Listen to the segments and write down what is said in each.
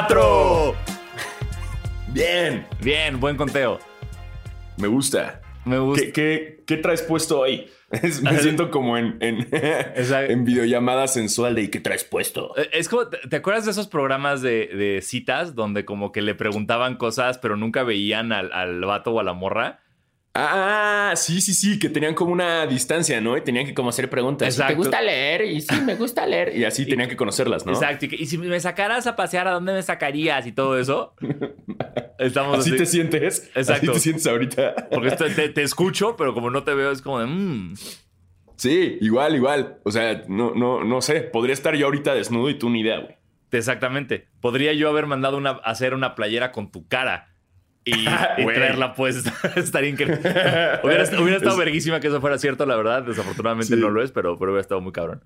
cuatro. Bien, Bien, buen conteo. me gusta. Me gusta. ¿Qué, qué, qué traes puesto hoy? Es- me siento como en, en, en videollamada sensual de ¿y qué traes puesto? Eh, Es como, ¿te te acuerdas de esos programas de, de citas donde como que le preguntaban cosas pero nunca veían al, al vato o a la morra? Ah, sí, sí, sí, que tenían como una distancia, ¿no? Y tenían que como hacer preguntas. Exacto. ¿Te gusta leer? Y sí, me gusta leer. Y así tenían que conocerlas, ¿no? Exacto. Y, que- y si me sacaras a pasear, ¿a dónde me sacarías? Y todo eso. Estamos Así así. te sientes. Así Exacto. te sientes ahorita. Porque esto- te, te escucho, pero como no te veo, es como de. mm. Sí, igual, igual. O sea, no, no, no sé. Podría estar yo ahorita desnudo y tú ni idea, güey. Exactamente. Podría yo haber mandado una, hacer una playera con tu cara y, traerla puesta. Estaría increíble. Hubiera, hubiera estado verguísima que eso fuera cierto, la verdad. Desafortunadamente Sí. no lo es, pero, pero hubiera estado muy cabrón.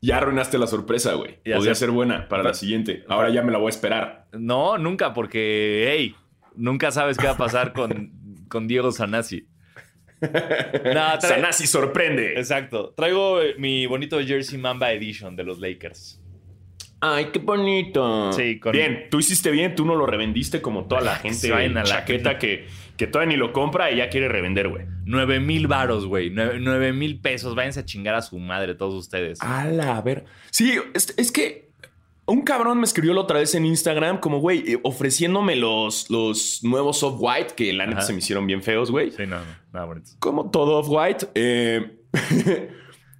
Ya arruinaste la sorpresa, güey. Ya Podría ser buena para la siguiente. Ahora ya me la voy a esperar. No, nunca, porque, hey, nunca sabes qué va a pasar con, con Diego Sanasi. No, Sanasi sorprende. Exacto. Traigo eh, mi bonito Jersey Mamba Edition de los Lakers. Ay, qué bonito. Sí, con- Bien, tú hiciste bien, tú no lo revendiste como toda la gente Se vayan a la- chaqueta que, que todavía ni lo compra y ya quiere revender, güey. 9 mil varos, güey. 9 mil pesos. Váyanse a chingar a su madre todos ustedes. Ala, a ver. Sí, es, es que un cabrón me escribió la otra vez en Instagram como, güey, eh, ofreciéndome los, los nuevos Off-White, que la neta Ajá. se me hicieron bien feos, güey. Sí, no, no. Nada bonito. Como todo Off-White. eh,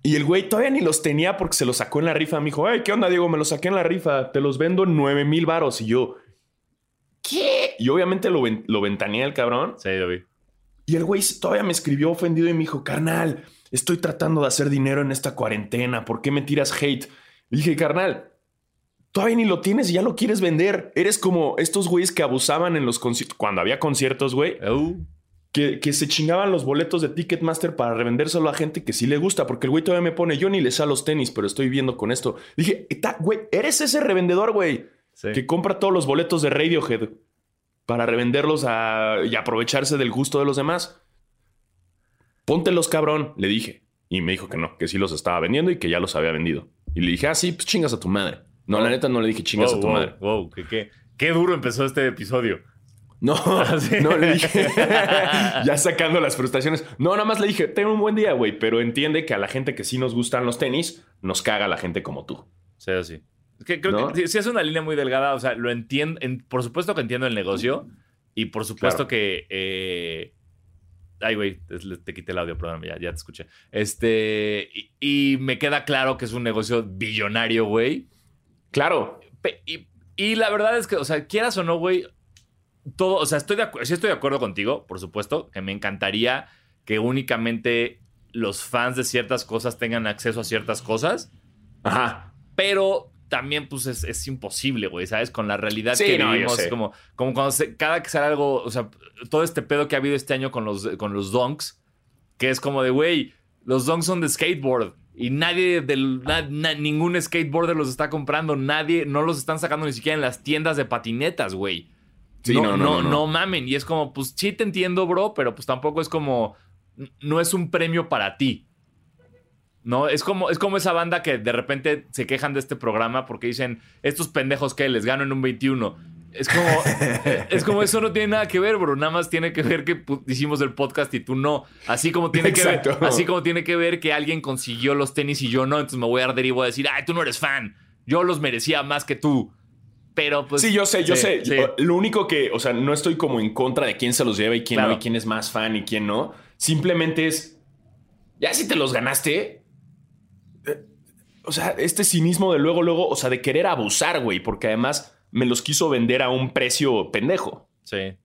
y el güey todavía ni los tenía porque se los sacó en la rifa. Me dijo, ay, ¿qué onda, Diego? Me los saqué en la rifa. Te los vendo en 9 mil varos. Y yo, ¿qué? Y obviamente lo, ven- lo ventaneé el cabrón. Sí, lo vi. Y el güey todavía me escribió ofendido y me dijo, carnal, estoy tratando de hacer dinero en esta cuarentena. ¿Por qué me tiras hate? Dije, carnal, todavía ni lo tienes y ya lo quieres vender. Eres como estos güeyes que abusaban en los conciertos, cuando había conciertos, güey, Uh, que, que se chingaban los boletos de Ticketmaster para revendérselo a gente que sí le gusta, porque el güey todavía me pone, yo ni le sé a los tenis, pero estoy viendo con esto. Dije, "Eta- güey, eres ese revendedor, güey sí. que compra todos los boletos de Radiohead para revenderlos a- y aprovecharse del gusto de los demás. Póntelos, cabrón, le dije. Y me dijo que no, que sí los estaba vendiendo y que ya los había vendido. Y le dije, ah, sí, pues chingas a tu madre. No, la neta no le dije chingas Wow, a tu wow, madre. wow, qué duro empezó este episodio. No, sí. no le dije. ya sacando las frustraciones. No, nada más le dije, ten un buen día, güey, pero entiende que a la gente que sí nos gustan los tenis, nos caga la gente como tú. Sí, sí. Es que creo ¿No? que sí, es una línea muy delgada. O sea, lo entiendo. en- por supuesto que entiendo el negocio. Y por supuesto Claro. que. eh, Ay, güey, te, te quité el audio, perdón, ya, ya te escuché. Este. Y, y me queda claro que es un negocio billonario, güey. Claro, Pe- Y, y la verdad es que, o sea, quieras o no, güey, todo, o sea, estoy de sí estoy de acuerdo contigo, por supuesto, que me encantaría que únicamente los fans de ciertas cosas tengan acceso a ciertas cosas, ajá. pero también, pues, es, es imposible, güey, ¿sabes? Con la realidad Sí, que no, vivimos, como, como cuando se- cada que sale algo, o sea, todo este pedo que ha habido este año con los, con los donks, que es como de, güey, los donks son de skateboard. Y nadie del na- na- ningún skateboarder los está comprando, nadie, no los están sacando ni siquiera en las tiendas de patinetas, güey. Sí, no, no, no, no, no, no. mamen. Y es como, pues sí te entiendo, bro, pero pues tampoco es como, no es un premio para ti. No, es como, es como esa banda que de repente se quejan de este programa porque dicen, estos pendejos que les gano en un 21. Es como, es como eso no tiene nada que ver, bro. Nada más tiene que ver que pu- hicimos el podcast y tú no. Así como tiene que ver, así como tiene que ver que alguien consiguió los tenis y yo no, entonces me voy a arder y voy a decir, ay, tú no eres fan. Yo los merecía más que tú. Pero pues. sí, yo sé, yo sí, sé. sí. Lo único que, o sea, no estoy como en contra de quién se los lleva y quién Claro. no, y quién es más fan y quién no. Simplemente es, ya si te los ganaste, eh, o sea, este cinismo de luego, luego, o sea, de querer abusar, güey, porque además me los quiso vender a un precio pendejo. Sí.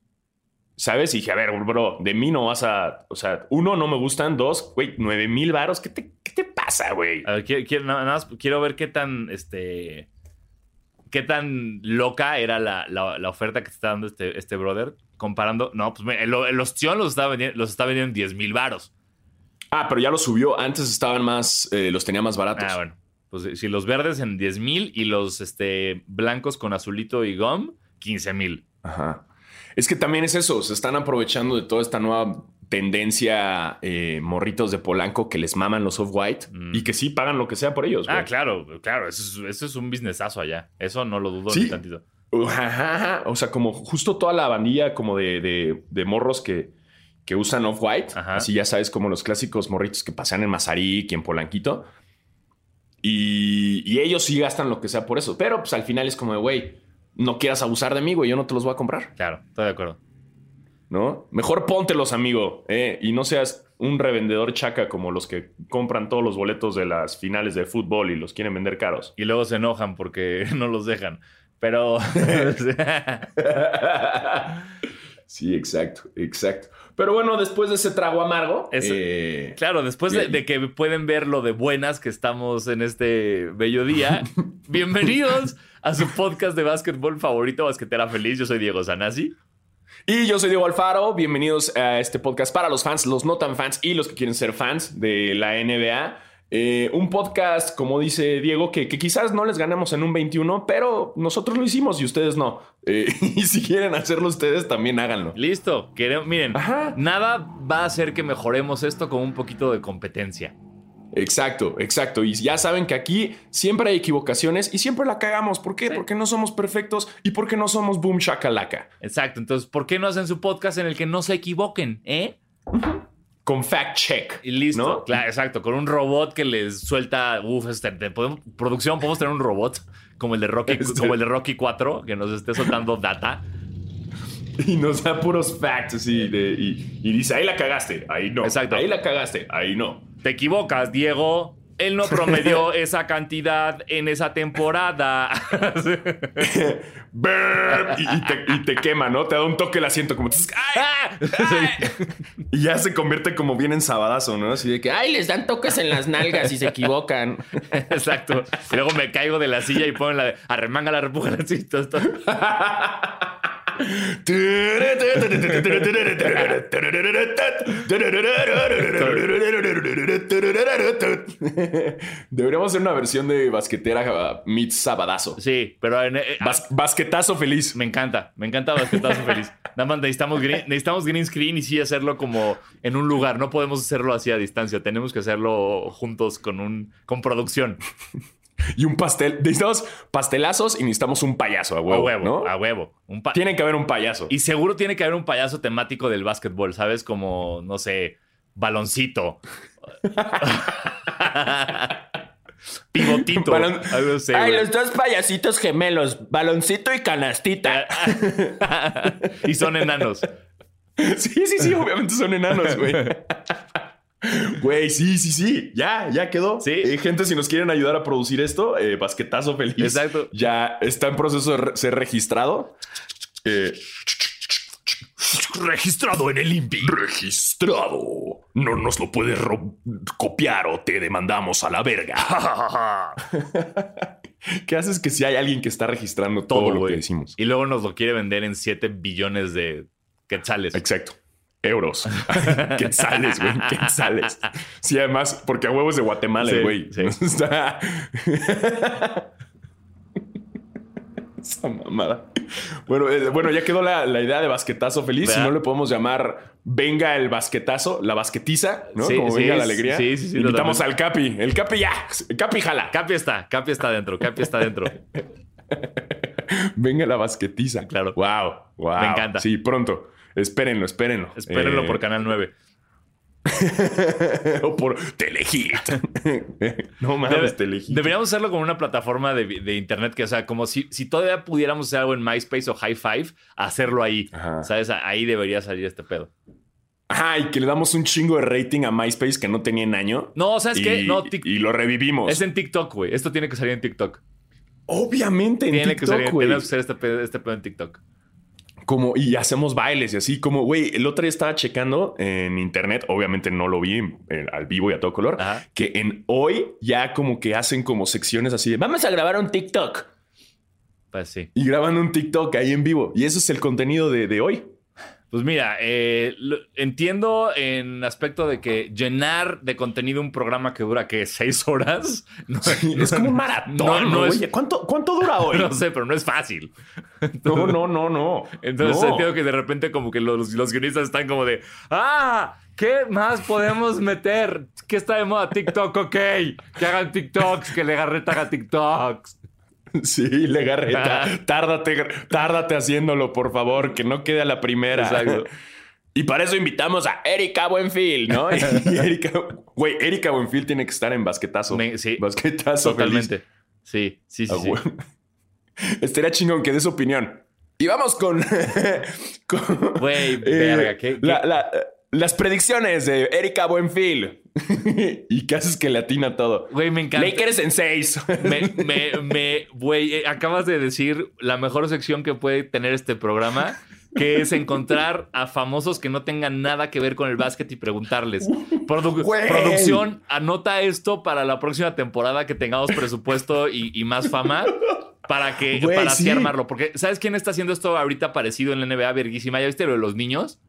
¿Sabes? Y dije, a ver, bro, de mí no vas a. O sea, uno, no me gustan. Dos, güey, nueve mil varos. ¿Qué te, ¿Qué te pasa, güey? A ver, quiero, quiero- nada más quiero ver qué tan, este, qué tan loca era la, la- la oferta que te está dando este, este brother. Comparando, no, pues el, el ostión los está vendiendo, los está vendiendo en 10 mil varos. Ah, pero ya lo subió. Antes estaban más. eh, los tenía más baratos. Ah, bueno. Pues si los verdes en 10 mil y los este, blancos con azulito y gum, 15 mil. Ajá. Es que también es eso. Se están aprovechando de toda esta nueva tendencia eh, morritos de Polanco que les maman los off-white Mm. y que sí pagan lo que sea por ellos. Ah, claro, claro. Eso es, eso es un businessazo allá. Eso no lo dudo Sí. ni tantito. Ajá. O sea, como justo toda la bandilla como de, de- de morros que, que usan off-white. Así ya sabes, como los clásicos morritos que pasean en Mazarik y en Polanquito. Y, y ellos sí gastan lo que sea por eso. Pero pues al final es como de, güey, no quieras abusar de mí, güey, yo no te los voy a comprar. Claro, estoy de acuerdo. ¿No? Mejor póntelos, amigo. eh, y no seas un revendedor chaca como los que compran todos los boletos de las finales de fútbol y los quieren vender caros. Y luego se enojan porque no los dejan. Pero. Sí, exacto, exacto. Pero bueno, después de ese trago amargo, Es- eh, Claro, después de, de que pueden ver lo de buenas que estamos en este bello día, bienvenidos a su podcast de básquetbol favorito, Basquetera Feliz. Yo soy Diego Sanasi. Y yo soy Diego Alfaro. Bienvenidos a este podcast para los fans, los no tan fans y los que quieren ser fans de la NBA. Eh, un podcast, como dice Diego, que, que quizás no les ganamos en un 21, pero nosotros lo hicimos y ustedes no. Eh, y si quieren hacerlo ustedes, también háganlo. Listo. Queremos, miren, Ajá. nada va a hacer que mejoremos esto con un poquito de competencia. Exacto, exacto. Y ya saben que aquí siempre hay equivocaciones y siempre la cagamos. ¿Por qué? Sí. Porque no somos perfectos y porque no somos boom shakalaka. Exacto. Entonces, ¿por qué no hacen su podcast en el que no se equivoquen? ¿Eh? Con fact check. Y listo. ¿no? Claro, exacto. Con un robot que les suelta. Uf, este, te podemos- producción, podemos tener un robot como el de Rocky, Este. como el de Rocky 4, que nos esté soltando data. Y nos da puros facts así de, y, y dice, ahí la cagaste, ahí no. Exacto. Ahí la cagaste, ahí no. Te equivocas, Diego. Él no promedió esa cantidad en esa temporada. Y, te, y te quema, ¿no? Te da un toque el asiento como... ¡ay! ¡ay! Y ya se convierte como bien en sabadazo, ¿no? Así de que, ¡ay! Les dan toques en las nalgas y se equivocan. Exacto. Y luego me caigo de la silla y ponen la de arremanga la repuja así, todo esto. Deberíamos hacer una versión de basquetera uh, meets sabadazo. Sí, pero en- eh, Bas- basquetazo feliz. me encanta, me encanta Basquetazo Feliz. Nada más necesitamos green, necesitamos green screen y sí hacerlo como en un lugar. No podemos hacerlo así a distancia. Tenemos que hacerlo juntos con un con producción. Y un pastel. Necesitamos pastelazos y necesitamos un payaso a A huevo. huevo, ¿no? a huevo. Un pa- Tiene que haber un payaso. Y seguro tiene que haber un payaso temático del básquetbol, ¿sabes? Como, no sé, baloncito. Pivotito. Balon- Ay, güey. los dos payasitos gemelos, baloncito y canastita. y son enanos. sí, sí, sí, obviamente son enanos, güey. Güey, sí, sí, sí. Ya, ya quedó. Sí. Eh, gente, si nos quieren ayudar a producir esto, eh, basquetazo feliz. Exacto. Ya está en proceso de re- ser registrado. Eh, Registrado en el INPI. registrado. No nos lo puedes copiar o te demandamos a la verga. ¿Qué haces que si hay alguien que está registrando todo, Todo, lo que decimos? Y luego nos lo quiere vender en 7 billones de quetzales. Exacto. Euros. Quetzales, güey. Quetzales. Sí, además, porque a huevos de Guatemala, güey. sí. Está- Esa mamada. Bueno, eh, bueno, ya quedó la, la idea de basquetazo feliz. Si no le podemos llamar Venga el basquetazo, la basquetiza, ¿no? Sí, Como sí, venga la alegría. sí, sí, sí, Invitamos totalmente. al Capi. El Capi ya. El Capi jala. Capi está, Capi está dentro, Capi está dentro. Venga la basquetiza. Claro. Wow. Wow. Me encanta. Sí, pronto. Espérenlo, espérenlo. Espérenlo Eh, por Canal 9. o por Telehit. no mames, Telehit. deberíamos hacerlo con una plataforma de, de internet que, o sea, como si, si todavía pudiéramos hacer algo en MySpace o High Five, hacerlo ahí. Ajá. ¿Sabes? Ahí debería salir este pedo. Ajá, y que le damos un chingo de rating a MySpace que no tenía en año. No, ¿sabes y, qué? No, y lo revivimos. es en TikTok, güey. Esto tiene que salir en TikTok. Obviamente en Tiene que salir, TikTok, tenemos que hacer este pedo, este pedo en TikTok. Como, y hacemos bailes y así. Como, güey, el otro día estaba checando en internet. Obviamente no lo vi eh, al vivo y a todo color. Ajá. Que en hoy ya como que hacen como secciones así de vamos a grabar un TikTok. Pues sí. Y graban un TikTok ahí en vivo. Y eso es el contenido de, de hoy. Pues mira, eh, lo- entiendo en aspecto de que llenar de contenido un programa que dura, ¿qué? ¿Seis horas? No, es como un maratón. No, no es- Oye, ¿cuánto, ¿cuánto dura hoy? no sé, pero no es fácil. No, no, no, no. Entonces No. entiendo que de repente como que los, los guionistas están como de, ah, ¿qué más podemos meter? ¿Qué está de moda? TikTok, ok. Que hagan TikToks, que Legarreta haga TikToks. Sí, Legarreta. tárdate, tárdate haciéndolo, por favor, que no quede a la primera. Exacto. Y para eso invitamos a Erika Buenfil, ¿no? Y Erika, güey, Erika Buenfil tiene que estar en basquetazo. Me- sí. Basquetazo. Totalmente. feliz. Sí, sí, sí. Ah, sí. Estaría chingón que dé su opinión. Y vamos con. Güey, eh, verga, ¿qué- qué? la- la- las predicciones de Erika Buenfil. y qué haces que le atina todo. Güey, me encanta. Lakers en seis. Me, me, me, güey, eh, acabas de decir la mejor sección que puede tener este programa, que es encontrar a famosos que no tengan nada que ver con el básquet y preguntarles. Produ- Güey. producción, anota esto para la próxima temporada que tengamos presupuesto y, y más fama. Para que, Güey, para así sí. armarlo. Porque, ¿sabes quién está haciendo esto ahorita parecido en la NBA verguísima? ¿Ya viste lo de los niños?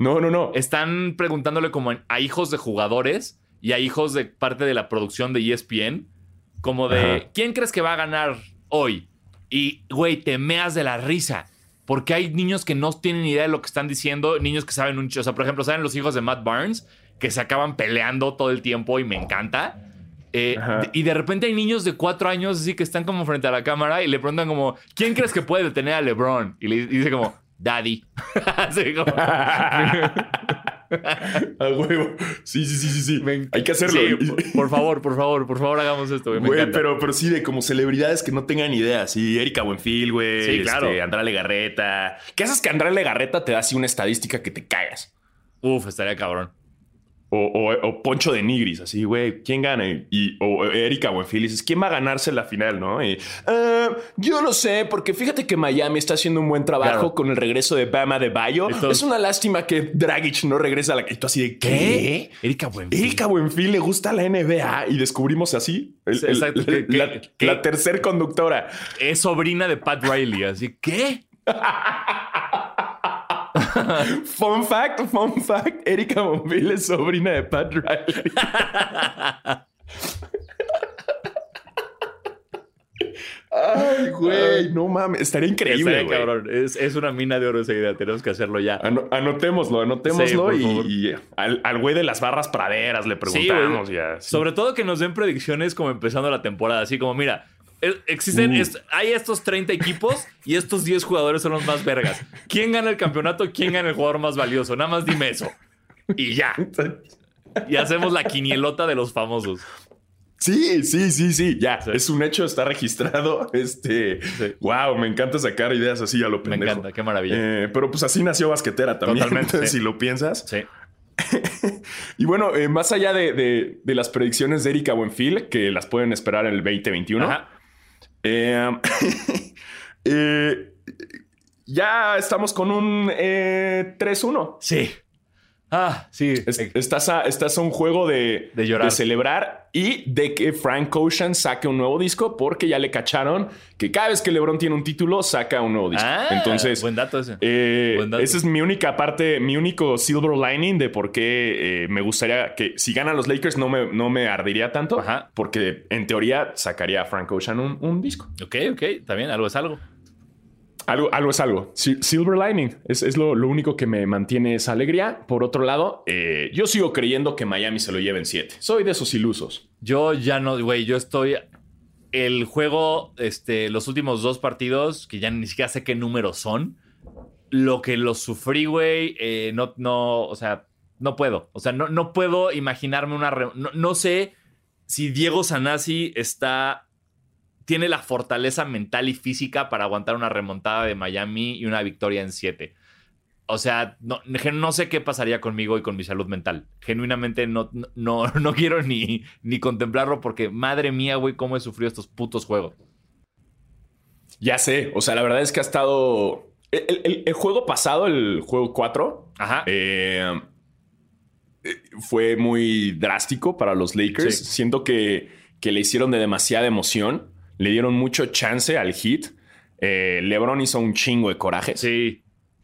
No, no, no. Están preguntándole como a hijos de jugadores y a hijos de parte de la producción de ESPN, como de, Ajá. ¿quién crees que va a ganar hoy? Y, güey, te meas de la risa. Porque hay niños que no tienen idea de lo que están diciendo, niños que saben un... O sea, por ejemplo, saben los hijos de Matt Barnes, que se acaban peleando todo el tiempo y me encanta. Eh, y de repente hay niños de cuatro años así que están como frente a la cámara y le preguntan como, ¿quién crees que puede detener a LeBron? Y le dice como, Daddy. Así como- A huevo. Sí, sí, sí, sí, sí. Me Hay que hacerlo. Sí, por, por favor, por favor, por favor, hagamos esto, güey. Me Güey, encanta. pero, pero sí, de como celebridades que no tengan idea. Sí, Erika Buenfil, güey. Sí, claro. Este, Andrea Legarreta. ¿Qué haces que Andrea Legarreta te da así una estadística que te cagas? Uf, estaría cabrón. O, o- o Poncho de Nigris, así, güey, ¿quién gana? Y, o Erika Buenfil, dices, ¿quién va a ganarse la final, no? Y, "Ah, yo no sé, porque fíjate que Miami está haciendo un buen trabajo Claro. con el regreso de Bama de Bayo. Entonces- es una lástima que Dragic no regresa a la... Y tú así de, ¿qué? Erika Buenfil. Erika Buenfil le gusta la NBA y descubrimos así el- Sí, el- exacto. la, ¿Qué- qué- la- qué? la tercer conductora. Es sobrina de Pat Riley, así. ¿Qué? Fun fact, fun fact, Erika Buenfil es sobrina de Pat Riley. Ay, güey, no mames, estaría increíble, Estaría güey. cabrón. Es, es una mina de oro esa idea. Tenemos que hacerlo ya. Ano- anotémoslo, anotémoslo Sí, y, al al güey de las barras praderas le preguntamos ya. sí. Sobre todo que nos den predicciones como empezando la temporada. Así como, mira, existen, Uh. est- hay estos 30 equipos y estos 10 jugadores son los más vergas. ¿Quién gana el campeonato? ¿Quién gana el jugador más valioso? Nada más dime eso. Y ya. Y hacemos la quinielota de los famosos. Sí, sí, sí, sí, ya, Sí. es un hecho, está registrado. Este, Sí. wow, me encanta sacar ideas así a lo Me pendejo. encanta, qué maravilla. Eh, pero pues así nació Basquetera también, Totalmente, entonces, sí. si lo piensas. Sí. Y bueno, eh, más allá de, de- de las predicciones de Erika Buenfil, que las pueden esperar en el 2021, Ajá. Eh, eh, ya estamos con un eh, 3-1. Sí. Ah, sí. Es- Estás a, estás a un juego de, De llorar. celebrar y de que Frank Ocean saque un nuevo disco porque ya le cacharon que cada vez que LeBron tiene un título saca un nuevo disco. Ah, Entonces, buen dato ese. eh, Buen dato. esa es mi única parte, mi único silver lining de por qué eh, me gustaría que si ganan los Lakers no me, no me ardería tanto Ajá. porque en teoría sacaría a Frank Ocean un, un disco. Ok, ok, bien, algo es algo. Algo, algo es algo. Si- Silver lining es, es lo, lo único que me mantiene esa alegría. Por otro lado, eh, yo sigo creyendo que Miami se lo lleve en 7. Soy de esos ilusos. Yo ya no, güey, yo estoy. El juego, este, los últimos dos partidos, que ya ni siquiera sé qué números son, lo que los sufrí, güey, eh, no, no, o sea, no puedo. O sea, no, no puedo imaginarme una. No, no sé si Diego Sanasi está. Tiene la fortaleza mental y física para aguantar una remontada de Miami y una victoria en siete. O sea, no, no sé qué pasaría conmigo y con mi salud mental. Genuinamente no, no, no quiero ni, ni contemplarlo porque, madre mía, güey, cómo he sufrido estos putos juegos. Ya sé. O sea, la verdad es que ha estado. El, el- el juego pasado, el juego 4, Ajá. eh, fue muy drástico para los Lakers. Sí. Siento que, que le hicieron de demasiada emoción. Le dieron mucho chance al hit. Eh, LeBron hizo un chingo de coraje. sí.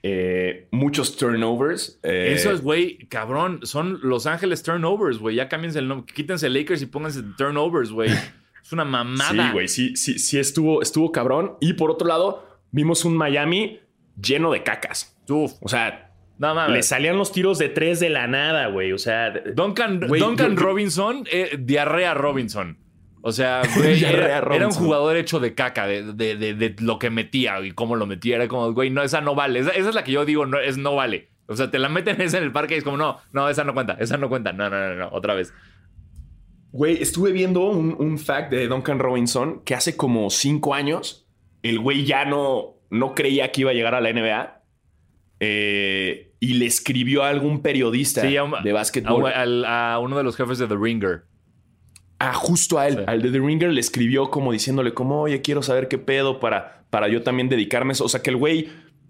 Eh, muchos turnovers. Eh, Eso es, güey, cabrón. Son Los Ángeles Turnovers, güey. Ya cámbiense el nombre. Quítense Lakers y pónganse Turnovers, güey. Es una mamada. Sí, güey, sí, sí, sí estuvo, estuvo cabrón. Y por otro lado, vimos un Miami lleno de cacas. Uf. O sea, No mames. le salían los tiros de tres de la nada, güey. O sea, Duncan, Duncan Robinson, eh, diarrea Robinson. O sea, güey, era, era un jugador hecho de caca, de, de- de- de lo que metía y cómo lo metía. Era como, güey, no, esa no vale. Esa, esa es la que yo digo, no, es no vale. O sea, te la meten esa en el parque y es como, no, no, esa no cuenta, esa no cuenta. No, no, no, no, otra vez. Güey, estuve viendo un, un fact de Duncan Robinson que hace como cinco años el güey ya no, no creía que iba a llegar a la NBA eh, y le escribió a algún periodista Sí, a un- de básquetbol. a uno de los jefes de The Ringer. Ah, justo a él, Sí. al de The Ringer le escribió como diciéndole como, oye, quiero saber qué pedo para, para yo también dedicarme. a eso". O sea, que el güey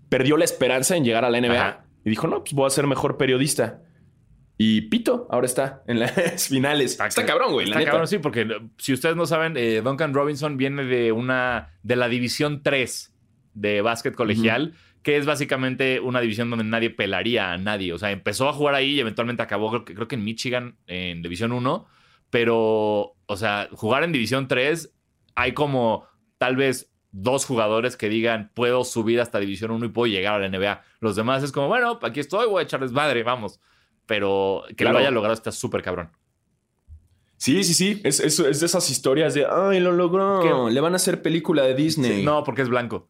perdió la esperanza en llegar a la NBA Ajá. y dijo, no, pues voy a ser mejor periodista. Y Pito ahora está en las finales. Está, cabrón, güey, la Está neta. cabrón, sí, porque si ustedes no saben, eh, Duncan Robinson viene de una de la división 3 de básquet colegial, que es básicamente una división donde nadie pelaría a nadie. O sea, empezó a jugar ahí y eventualmente acabó, creo que, creo que en Michigan, en división 1. Pero, o sea, jugar en división 3, hay como tal vez dos jugadores que digan, puedo subir hasta división 1 y puedo llegar a la NBA. Los demás es como, bueno, aquí estoy, voy a echarles madre, vamos. Pero que Claro. lo haya logrado está súper cabrón. Sí, sí, sí. Es, es- es de esas historias de, ay, lo logró. ¿Qué? Le van a hacer película de Disney. Sí, no, porque es blanco.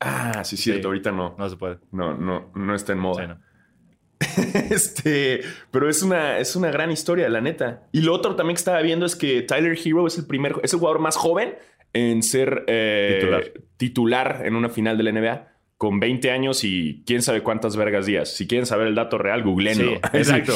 Ah, sí, cierto. Sí. Ahorita no. No se puede. No, no, no está en moda. Sí, no. este, pero es una, es una gran historia, la neta. Y lo otro también que estaba viendo es que Tyler Hero es el primer, es el jugador más joven en ser eh, Titular. titular en una final de la NBA con 20 años y quién sabe cuántas vergas días. Si quieren saber el dato real, googleenlo. Sí, exacto.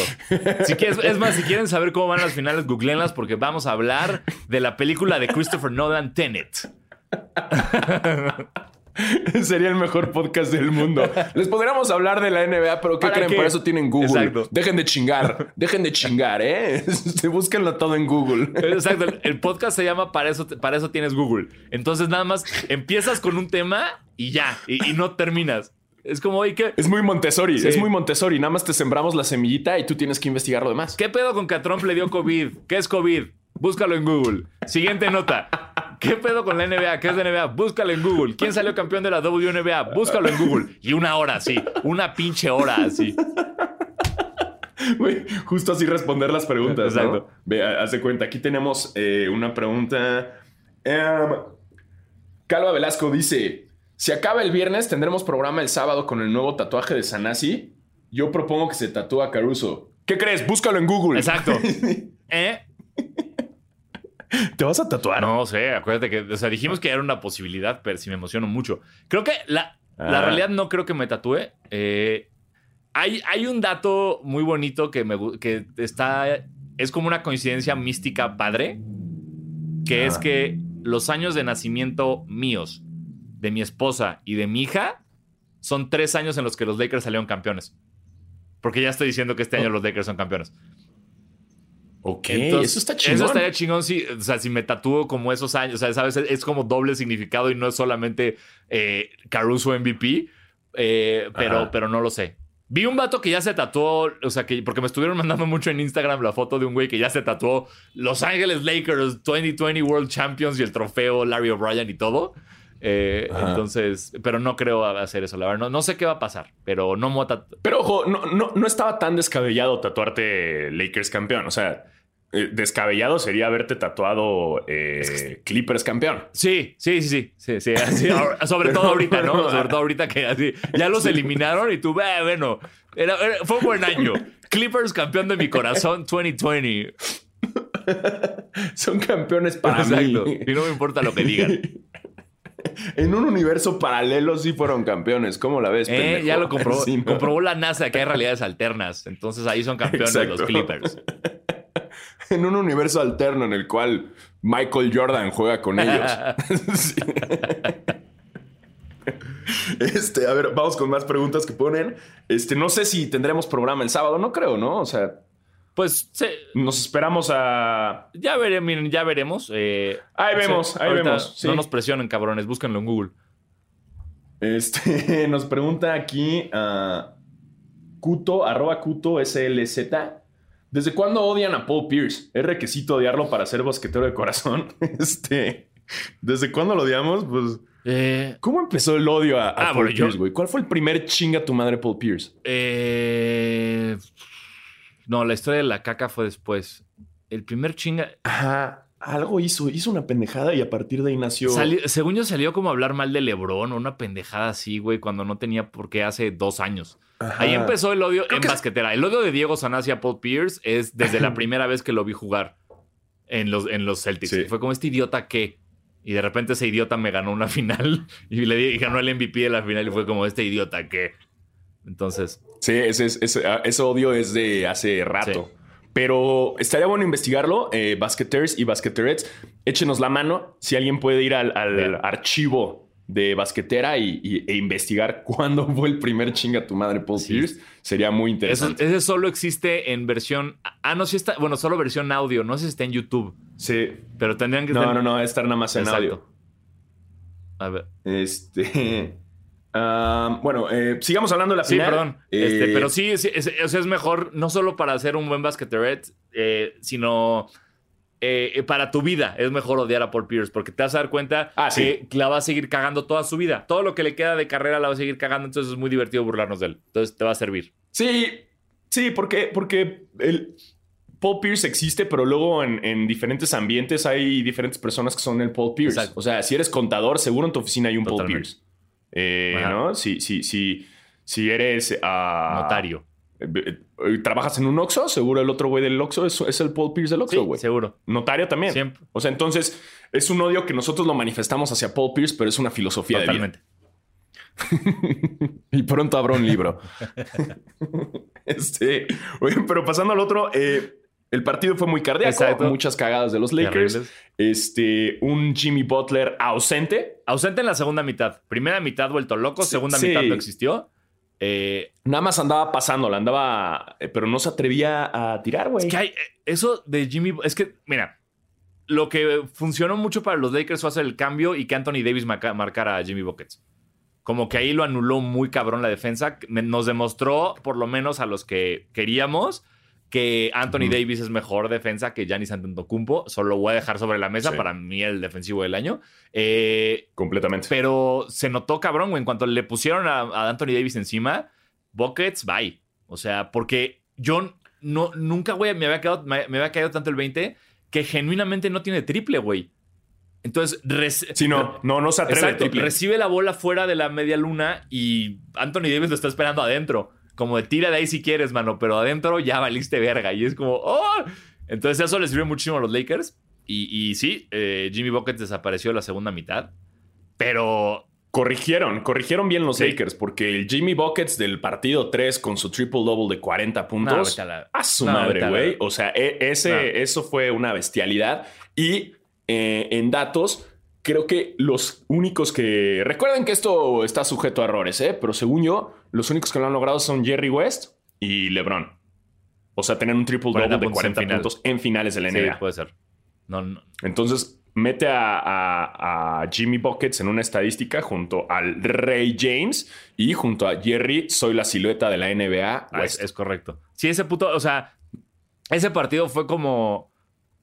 Si es más, si quieren saber cómo van las finales, googleenlas porque vamos a hablar de la película de Christopher Nolan, Tenet. Sería el mejor podcast del mundo. Les podríamos hablar de la NBA, pero ¿qué ¿Para creen? qué? Por eso tienen Google. Exacto. Dejen de chingar. Dejen de chingar, ¿eh? Este, Búsquenlo todo en Google. Exacto. el- El podcast se llama Para eso, para eso tienes Google. Entonces nada más empiezas con un tema y ya, y, y no terminas. Es como, oye, ¿qué, Es muy Montessori. Sí. Es muy Montessori. Nada más te sembramos la semillita y tú tienes que investigar lo demás. ¿Qué pedo con que a Trump le dio COVID? ¿Qué es COVID? Búscalo en Google. Siguiente nota. ¿Qué pedo con la NBA? ¿Qué es la NBA? Búscalo en Google. ¿Quién salió campeón de la WNBA? Búscalo en Google. Y una hora así. Una pinche hora así. Güey, justo así responder las preguntas. ¿no? Exacto. Ve, ha- haz de cuenta. Aquí tenemos eh, una pregunta. Em, Calva Velasco dice: Si acaba el viernes, tendremos programa el sábado con el nuevo tatuaje de Sanasi. Yo propongo que se tatúa a Caruso. ¿Qué crees? Búscalo en Google. Exacto. ¿Eh? ¿Te vas a tatuar? No sé, acuérdate que, o sea, dijimos que era una posibilidad, pero sí me emociono mucho. Creo que la, la Ah. realidad no creo que me tatúe. Eh, hay, hay un dato muy bonito que me que está. Es como una coincidencia mística padre. Que es Ah. que los años de nacimiento míos, de mi esposa y de mi hija, son tres años en los que los Lakers salieron campeones. Porque ya estoy diciendo que este año los Lakers son campeones. Ok, Entonces, eso está chingón. Eso estaría chingón si, o sea, si me tatúo como esos años. O sea, ¿sabes? Es, como doble significado y no es solamente eh, Caruso MVP. eh, pero, Ajá. pero no lo sé. Vi un vato que ya se tatuó, o sea, que porque me estuvieron mandando mucho en Instagram la foto de un güey que ya se tatuó Los Ángeles Lakers 2020 World Champions y el trofeo Larry O'Brien y todo. Eh, entonces, pero no creo hacer eso, la verdad. No, no sé qué va a pasar, pero no me voy a tatu- Pero ojo, no, no, no estaba tan descabellado tatuarte Lakers campeón. O sea, eh, descabellado sería haberte tatuado eh, Clippers campeón. Sí, sí, sí, sí, sí, así, sobre todo ahorita, ¿no? Sobre todo ahorita que así, ya los eliminaron y tú, "Eh, bueno, era- era- fue un buen año. Clippers campeón de mi corazón 2020. Son campeones para Exacto. mí. Y no me importa lo que digan. En un universo paralelo sí fueron campeones. ¿Cómo la ves? Eh, ya lo comprobó, Sí, ¿no? comprobó la NASA que hay realidades alternas. Entonces ahí son campeones Exacto. los Clippers. En un universo alterno en el cual Michael Jordan juega con ellos. Sí. Este, a ver, vamos con más preguntas que ponen. Este, no sé si tendremos programa el sábado, no creo, ¿no? O sea, Pues se- nos esperamos a. ya, miren, ya veremos. eh, Ahí vemos, ahí vemos, sí. No nos presionen, cabrones, búsquenlo en Google. Este, nos pregunta aquí a Cuto, arroba Cuto SLZ. ¿Desde cuándo odian a Paul Pierce? ¿Es requisito odiarlo para ser basquetero de corazón? Este, ¿desde cuándo lo odiamos? Pues, Eh, ¿cómo empezó el odio a, a Ah, Paul bueno, Pierce, güey? ¿Cuál fue el primer chinga tu madre Paul Pierce? Eh, no, la historia de la caca fue después. El primer chinga. Ajá. algo hizo, hizo una pendejada y a partir de ahí nació. Sali- según yo salió como a hablar mal de LeBron o una pendejada así, güey, cuando no tenía por qué hace dos años. Ajá. Ahí empezó el odio Creo en que- basquetera. El odio de Diego Sanasi a Paul Pierce es desde la primera vez que lo vi jugar en los, en los Celtics. Sí. Fue como este idiota que. Y de repente ese idiota me ganó una final y le di- y ganó el MVP de la final y fue como este idiota que. Entonces, Sí, ese, es- ese, ah, ese odio es de hace rato. Pero estaría bueno investigarlo. Eh, basqueters y basqueterets, échenos la mano. Si alguien puede ir al, al archivo de basquetera y, y- e investigar cuándo fue el primer chinga tu madre Paul Sí. Pierce, sería muy eso, interesante. ese solo existe en versión. Ah, no, sí está. Bueno, solo versión audio. No sé si está en YouTube. Sí. Pero tendrían que No, estar. no, no, es estar nada más en Exacto. audio. A ver. Este. bueno, eh, sigamos hablando de la Sí, final. perdón. Eh, Este, pero sí, sí, es, o sea, es mejor no solo para hacer un buen basqueteret, eh, sino eh, eh, para tu vida. Es mejor odiar a Paul Pierce porque te vas a dar cuenta Ah, sí. que la va a seguir cagando toda su vida. Todo lo que le queda de carrera la va a seguir cagando, entonces es muy divertido burlarnos de él. Entonces te va a servir. Sí, sí, porque, porque el Paul Pierce existe, pero luego en, en diferentes ambientes hay diferentes personas que son el Paul Pierce. Exacto. O sea, si eres contador, seguro en tu oficina hay un Paul. Pierce. Eh. ¿No? Si, si, si, si eres ah, Notario. Eh, eh, trabajas en un Oxxo, seguro el otro güey del Oxxo es, es el Paul Pierce del Sí, Oxxo, güey. seguro. Notario también. Siempre. O sea, entonces es un odio que nosotros lo manifestamos hacia Paul Pierce, pero es una filosofía de vida. Totalmente. y pronto habrá un libro. este, oye, pero pasando al otro, eh, el partido fue muy cardíaco, Exacto. muchas cagadas de los Lakers. Terribles. Este, un Jimmy Butler ausente. Ausente en la segunda mitad. Primera mitad vuelto loco, Sí, segunda sí. mitad no existió. Eh, Nada más andaba pasándola, andaba, eh, pero no se atrevía a tirar, güey. Es que hay eh, eso de Jimmy. Es que, mira, lo que funcionó mucho para los Lakers fue hacer el cambio y que Anthony Davis marca- marcara a Jimmy Buckets. Como que ahí lo anuló muy cabrón la defensa. Nos demostró, por lo menos a los que queríamos, que Anthony. Davis es mejor defensa que Giannis Antetokounmpo. Solo lo voy a dejar sobre la mesa. Sí. Para mí, el defensivo del año. Eh, Completamente. pero se notó cabrón, güey. En cuanto le pusieron a, a Anthony Davis encima, Buckets, bye. O sea, porque yo no, nunca, güey, me había, quedado, me, me había caído tanto el 20 que genuinamente no tiene triple, güey. Entonces, Sí, no, no, no se atreve Exacto, triple. recibe la bola fuera de la media luna y Anthony Davis lo está esperando adentro. Como de tira de ahí si quieres, mano, pero adentro ya valiste verga. Y es como, ¡oh! Entonces eso les sirvió muchísimo a los Lakers. Y, y sí, eh, Jimmy Buckets desapareció la segunda mitad. Pero Corrigieron, corrigieron bien los Sí. Lakers, porque el Jimmy Buckets del partido 3 con su triple double de 40 No, puntos. a la- A su no, madre, güey. O sea, e- ese, No. eso fue una bestialidad. Y eh, en datos, creo que los únicos que. Recuerden que esto está sujeto a errores, ¿eh? Pero según yo, los únicos que lo han logrado son Jerry West y LeBron. O sea, tener un triple 40 double de puntos en 40 final. puntos en finales de la Sí, NBA. puede ser. No, no. Entonces, mete a, a- a Jimmy Buckets en una estadística junto al Rey James y junto a Jerry, soy la silueta de la NBA. Ah, es correcto. Sí, ese puto, o sea, ese partido fue como.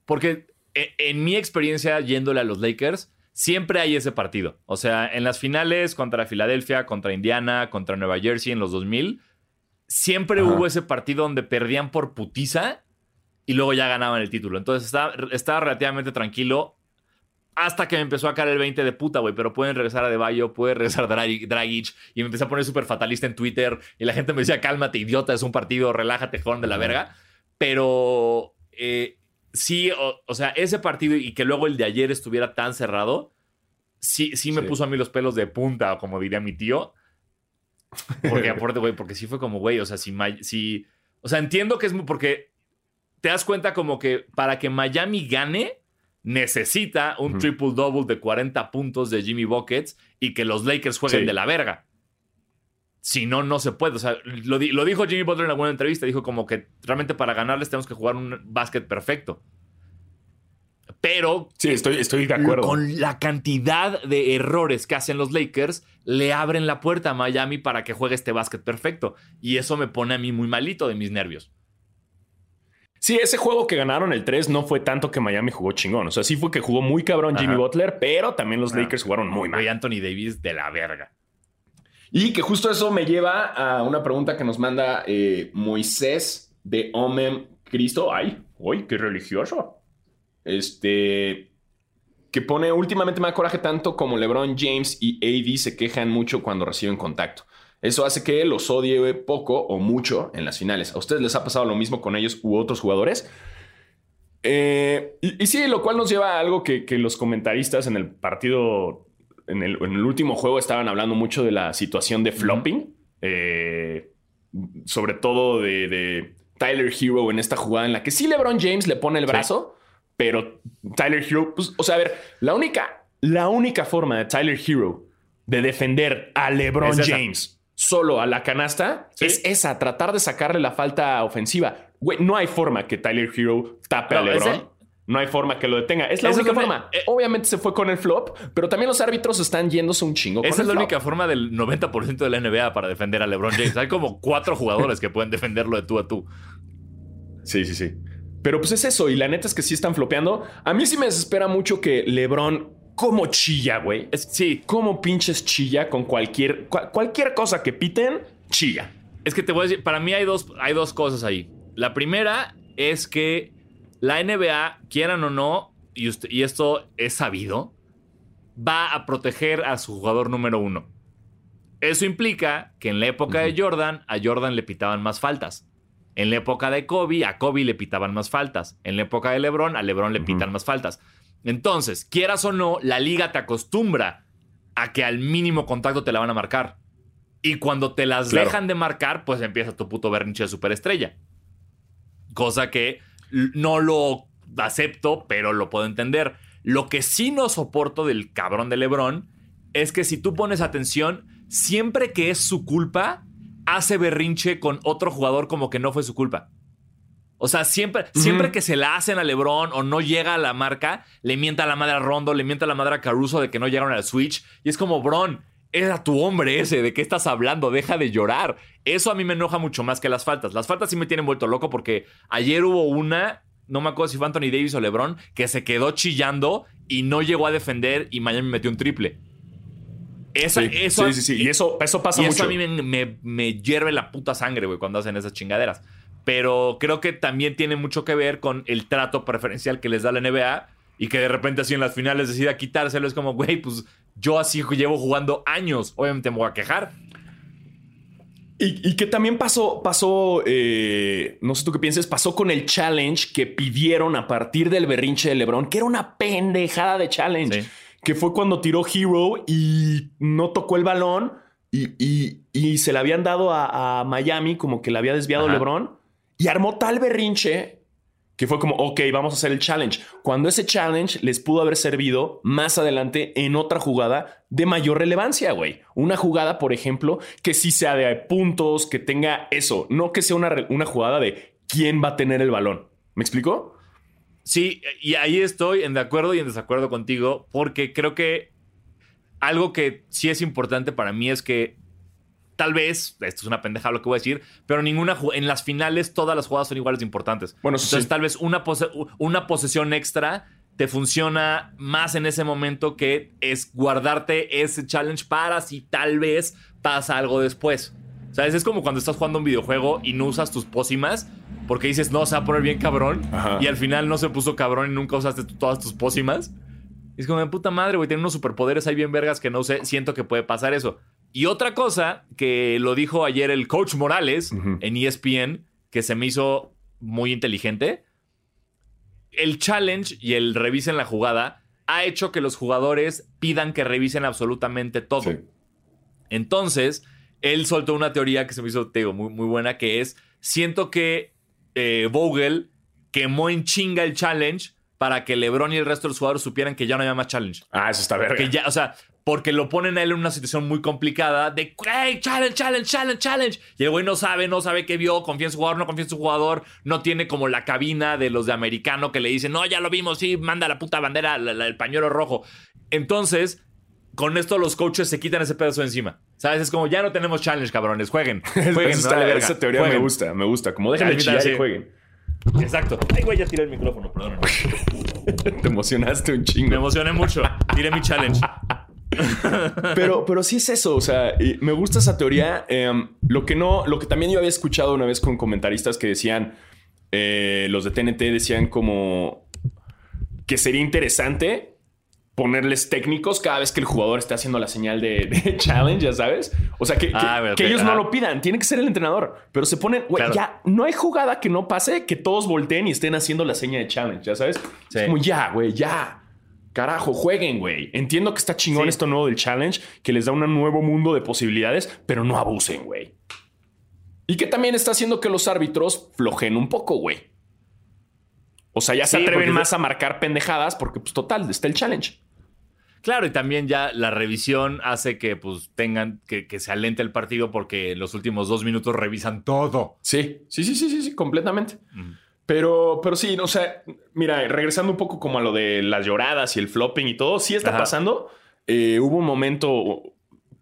Porque e- en, mi experiencia yéndole a los Lakers, siempre hay ese partido. O sea, en las finales contra Filadelfia, contra Indiana, contra Nueva Jersey en los 2000, siempre Ajá. hubo ese partido donde perdían por putiza y luego ya ganaban el título. Entonces estaba, estaba relativamente tranquilo. Hasta que me empezó a caer el 20 de puta, güey. Pero pueden regresar a Deballo, puede regresar Drag- Dragic. Y me empecé a poner súper fatalista en Twitter. Y la gente me decía, cálmate, idiota, es un partido, relájate, joven de la verga. Pero eh, sí, o, o sea, ese partido y que luego el de ayer estuviera tan cerrado, sí, sí me Sí. puso a mí los pelos de punta, como diría mi tío. Porque aparte, güey, porque sí fue como, güey, o sea, si, si... O sea, entiendo que es muy... Porque te das cuenta como que para que Miami gane, necesita un Ujú. triple-double de 40 puntos de Jimmy Buckets y que los Lakers jueguen Sí. de la verga. Si no, no se puede. O sea, lo, lo dijo Jimmy Butler en alguna entrevista. Dijo como que realmente para ganarles tenemos que jugar un básquet perfecto. Pero Sí, estoy, estoy de acuerdo. con la cantidad de errores que hacen los Lakers, le abren la puerta a Miami para que juegue este básquet perfecto. Y eso me pone a mí muy malito de mis nervios. Sí, ese juego que ganaron el 3 no fue tanto que Miami jugó chingón. O sea, sí fue que jugó muy cabrón Jimmy Ajá. Butler, pero también los. Lakers jugaron muy mal. Güey, Anthony Davis de la verga. Y que justo eso me lleva a una pregunta que nos manda eh, Moisés de Omem Cristo. Ay, uy, qué religioso. este, que pone últimamente me da coraje tanto como LeBron James y AD se quejan mucho cuando reciben contacto. Eso hace que los odie poco o mucho en las finales. ¿A ustedes les ha pasado lo mismo con ellos u otros jugadores? Eh, y, sí, lo cual nos lleva a algo que, los comentaristas en el partido, en el, último juego, estaban hablando mucho de la situación de flopping. Eh, sobre todo de, Tyler Hero en esta jugada en la que sí LeBron James le pone el brazo, pero Tyler Hero, pues, o sea, a ver, la única, la única forma de Tyler Hero de defender a LeBron James solo a la canasta es esa, tratar de sacarle la falta ofensiva. Güey, no hay forma que Tyler Hero tape a LeBron. No hay forma que lo detenga. Es la única forma. Eh, Obviamente se fue con el flop, pero también los árbitros están yéndose un chingo. Esa es la única forma del 90% de la NBA para defender a LeBron James. Hay como cuatro jugadores que pueden defenderlo de tú a tú. Sí, sí, sí. Pero pues es eso. Y la neta es que sí están flopeando. A mí sí me desespera mucho que LeBron como chilla, güey. Sí. Como pinches chilla con cualquier, cualquier cosa que piten, chilla. Es que te voy a decir, para mí hay dos, hay dos cosas ahí. La primera es que la NBA, quieran o no, y, y esto es sabido, va a proteger a su jugador número uno. Eso implica que en la época de Jordan, a Jordan le pitaban más faltas. En la época de Kobe, a Kobe le pitaban más faltas. En la época de LeBron, a LeBron le pitan más faltas. Entonces, quieras o no, la liga te acostumbra a que al mínimo contacto te la van a marcar. Y cuando te las dejan de marcar, pues empieza tu puto berrinche de superestrella. Cosa que no lo acepto, pero lo puedo entender. Lo que sí no soporto del cabrón de Lebron es que si tú pones atención, siempre que es su culpa, hace berrinche con otro jugador como que no fue su culpa. O sea, siempre, siempre que se la hacen a LeBron o no llega a la marca, le mienta a la madre a Rondo, le mienta a la madre a Caruso de que no llegaron al Switch. Y es como, Bron, era tu hombre ese, ¿de qué estás hablando? Deja de llorar. Eso a mí me enoja mucho más que las faltas. Las faltas sí me tienen vuelto loco porque ayer hubo una, no me acuerdo si fue Anthony Davis o LeBron, que se quedó chillando y no llegó a defender y Miami metió un triple. Esa, sí, eso, sí, sí, Y eso, eso pasa y Eso a mí me, me hierve la puta sangre, güey, cuando hacen esas chingaderas. Pero creo que también tiene mucho que ver con el trato preferencial que les da la NBA y que de repente así en las finales decida quitárselo. Es como, güey, pues yo así llevo jugando años. Obviamente me voy a quejar. Y, que también pasó, pasó, eh, no sé tú qué pienses, pasó con el challenge que pidieron a partir del berrinche de LeBron, que era una pendejada de challenge, que fue cuando tiró Hero y no tocó el balón y, se le habían dado a, Miami como que le había desviado LeBron y armó tal berrinche que fue como, ok, vamos a hacer el challenge. Cuando ese challenge les pudo haber servido más adelante en otra jugada de mayor relevancia, güey. Una jugada, por ejemplo, que sí sea de puntos, que tenga eso, no que sea una, una jugada de quién va a tener el balón. ¿Me explico? Sí, y ahí estoy en de acuerdo y en desacuerdo contigo, porque creo que algo que sí es importante para mí es que Tal vez, esto es una pendeja lo que voy a decir, pero ninguna en las finales todas las jugadas son iguales de importantes. Bueno, Entonces, tal vez una, una posesión extra te funciona más en ese momento que es guardarte ese challenge para si tal vez pasa algo después. ¿Sabes? Es como cuando estás jugando un videojuego y no usas tus pócimas porque dices, no, se va a poner bien cabrón. Y al final no se puso cabrón y nunca usaste todas tus pócimas. es como, de puta madre, güey, tiene unos superpoderes ahí bien vergas que no sé, siento que puede pasar eso. Y otra cosa que lo dijo ayer el coach Morales en ESPN, que se me hizo muy inteligente, el challenge y el revisen la jugada ha hecho que los jugadores pidan que revisen absolutamente todo. Entonces, él soltó una teoría que se me hizo, te muy, muy buena, que es, siento que eh, Vogel quemó en chinga el challenge para que LeBron y el resto de los jugadores supieran que ya no había más challenge. Ah, eso está verga. Que ya, o sea, porque lo ponen a él en una situación muy complicada de, hey, challenge, challenge, challenge, challenge. Y el güey no sabe, no sabe qué vio, confía en su jugador, no confía en su jugador, no tiene como la cabina de los de americano que le dicen, no, ya lo vimos, sí, manda la puta bandera, el pañuelo rojo. Entonces, con esto los coaches se quitan ese pedazo de encima. ¿Sabes? Es como, ya no tenemos challenge, cabrones, jueguen. jueguen esa teoría me gusta, me gusta. Como déjenme chillar y jueguen. Exacto. Ay, güey, ya tiré el micrófono, perdón. Te emocionaste un chingo. Me emocioné mucho. Tiré mi challenge. pero, pero sí es eso. O sea, me gusta esa teoría. Em, lo que no, lo que también yo había escuchado una vez con comentaristas que decían, eh, los de TNT decían como que sería interesante ponerles técnicos cada vez que el jugador esté haciendo la señal de, de challenge, ya sabes. O sea, que, que- Ah, que ellos no lo pidan, tiene que ser el entrenador. Pero se ponen, güey, Claro. ya no hay jugada que no pase que todos volteen y estén haciendo la señal de challenge, ya sabes. Sí. Es como, ya, güey, ya. Carajo, jueguen, güey. Entiendo que está chingón Sí. esto nuevo del challenge, que les da un nuevo mundo de posibilidades, pero no abusen, güey. Y que también está haciendo que los árbitros flojen un poco, güey. O sea, ya se atreven más a marcar pendejadas porque, pues, total, está el challenge. Claro, y también ya la revisión hace que pues tengan que, que se alente el partido porque en los últimos dos minutos revisan todo. Sí, sí, sí, sí, sí, sí, completamente. Pero, pero sí, o sea, mira, regresando un poco como a lo de las lloradas y el flopping y todo, sí está Ajá. pasando. Eh, hubo un momento,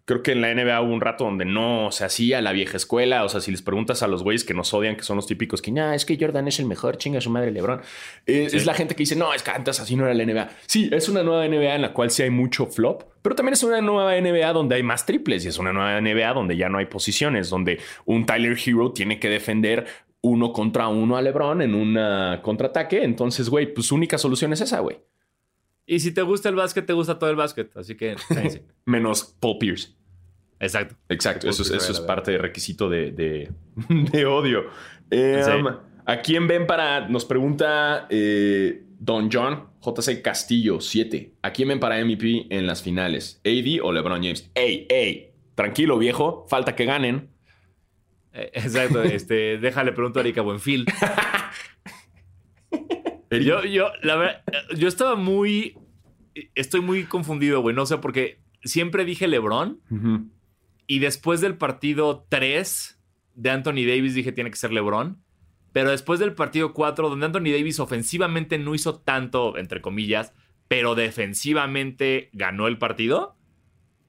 creo que en la NBA hubo un rato donde no se hacía la vieja escuela. O sea, si les preguntas a los güeyes que nos odian, que son los típicos que, nah, es que Jordan es el mejor, chinga su madre LeBron. Eh, Sí. Es la gente que dice, no, es que antes así no era la NBA. Sí, es una nueva NBA en la cual sí hay mucho flop, pero también es una nueva NBA donde hay más triples y es una nueva NBA donde ya no hay posiciones, donde un Tyler Hero tiene que defender uno contra uno a LeBron en un contraataque. Entonces, güey, pues su única solución es esa, güey. Y si te gusta el básquet, te gusta todo el básquet. Así que. Menos Paul Pierce. Exacto. Exacto, eso es, eso es parte de requisito de, de, de odio. Eh, Sí. um, ¿A quién ven para.? Nos pregunta eh, Don John JC Castillo 7. ¿A quién ven para MVP en las finales? ¿AD o LeBron James? ¡Ey, ey! Tranquilo, viejo. Falta que ganen. Eh, Exacto. Este, déjale pregunto a Erika Buenfil. Yo, yo, la verdad, yo estaba muy. Estoy muy confundido, güey. No sé, porque siempre dije LeBron y después del partido 3 de Anthony Davis dije tiene que ser LeBron. Pero después del partido 4, donde Anthony Davis ofensivamente no hizo tanto, entre comillas, pero defensivamente ganó el partido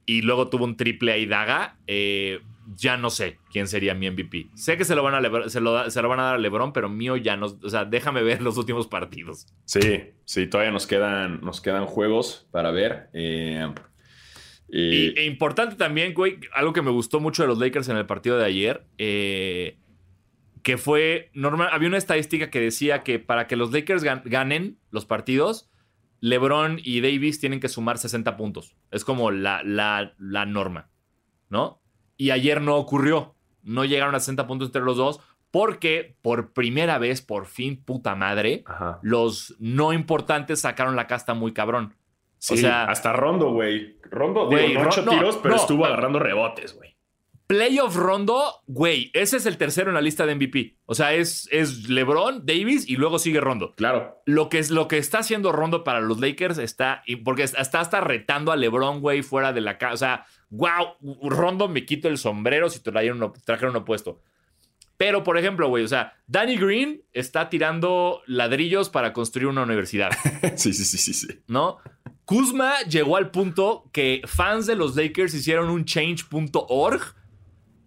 y luego tuvo un triple ahí daga, eh, ya no sé quién sería mi MVP. Sé que se lo, van a se, lo, se lo van a dar a LeBron, pero mío ya no. O sea, déjame ver los últimos partidos. Sí, sí, todavía nos quedan, nos quedan juegos para ver. Eh, Y, e importante también, güey, algo que me gustó mucho de los Lakers en el partido de ayer, eh, que fue, normal, había una estadística que decía que para que los Lakers gan- ganen los partidos, LeBron y Davis tienen que sumar 60 puntos. Es como la, la, la norma, ¿no? Y ayer no ocurrió. No llegaron a 60 puntos entre los dos porque por primera vez, por fin, puta madre, ajá. los no importantes sacaron la casta muy cabrón. Sí, o sea- hasta Rondo, güey. Rondo, Güey, digo, no Ro- ocho no, tiros, pero no, estuvo agarrando rebotes, güey. Playoff Rondo, güey, ese es el tercero en la lista de MVP. O sea, es, es LeBron, Davis y luego sigue Rondo. Claro. Lo que, es, lo que está haciendo Rondo para los Lakers está. Porque está hasta retando a LeBron, güey, fuera de la casa. O sea, wow, Rondo me quito el sombrero si trajeron uno, trajeron uno puesto. Pero, por ejemplo, güey, o sea, Danny Green está tirando ladrillos para construir una universidad. sí, sí, sí, sí, sí. ¿no? Kuzma llegó al punto que fans de los Lakers hicieron un change.org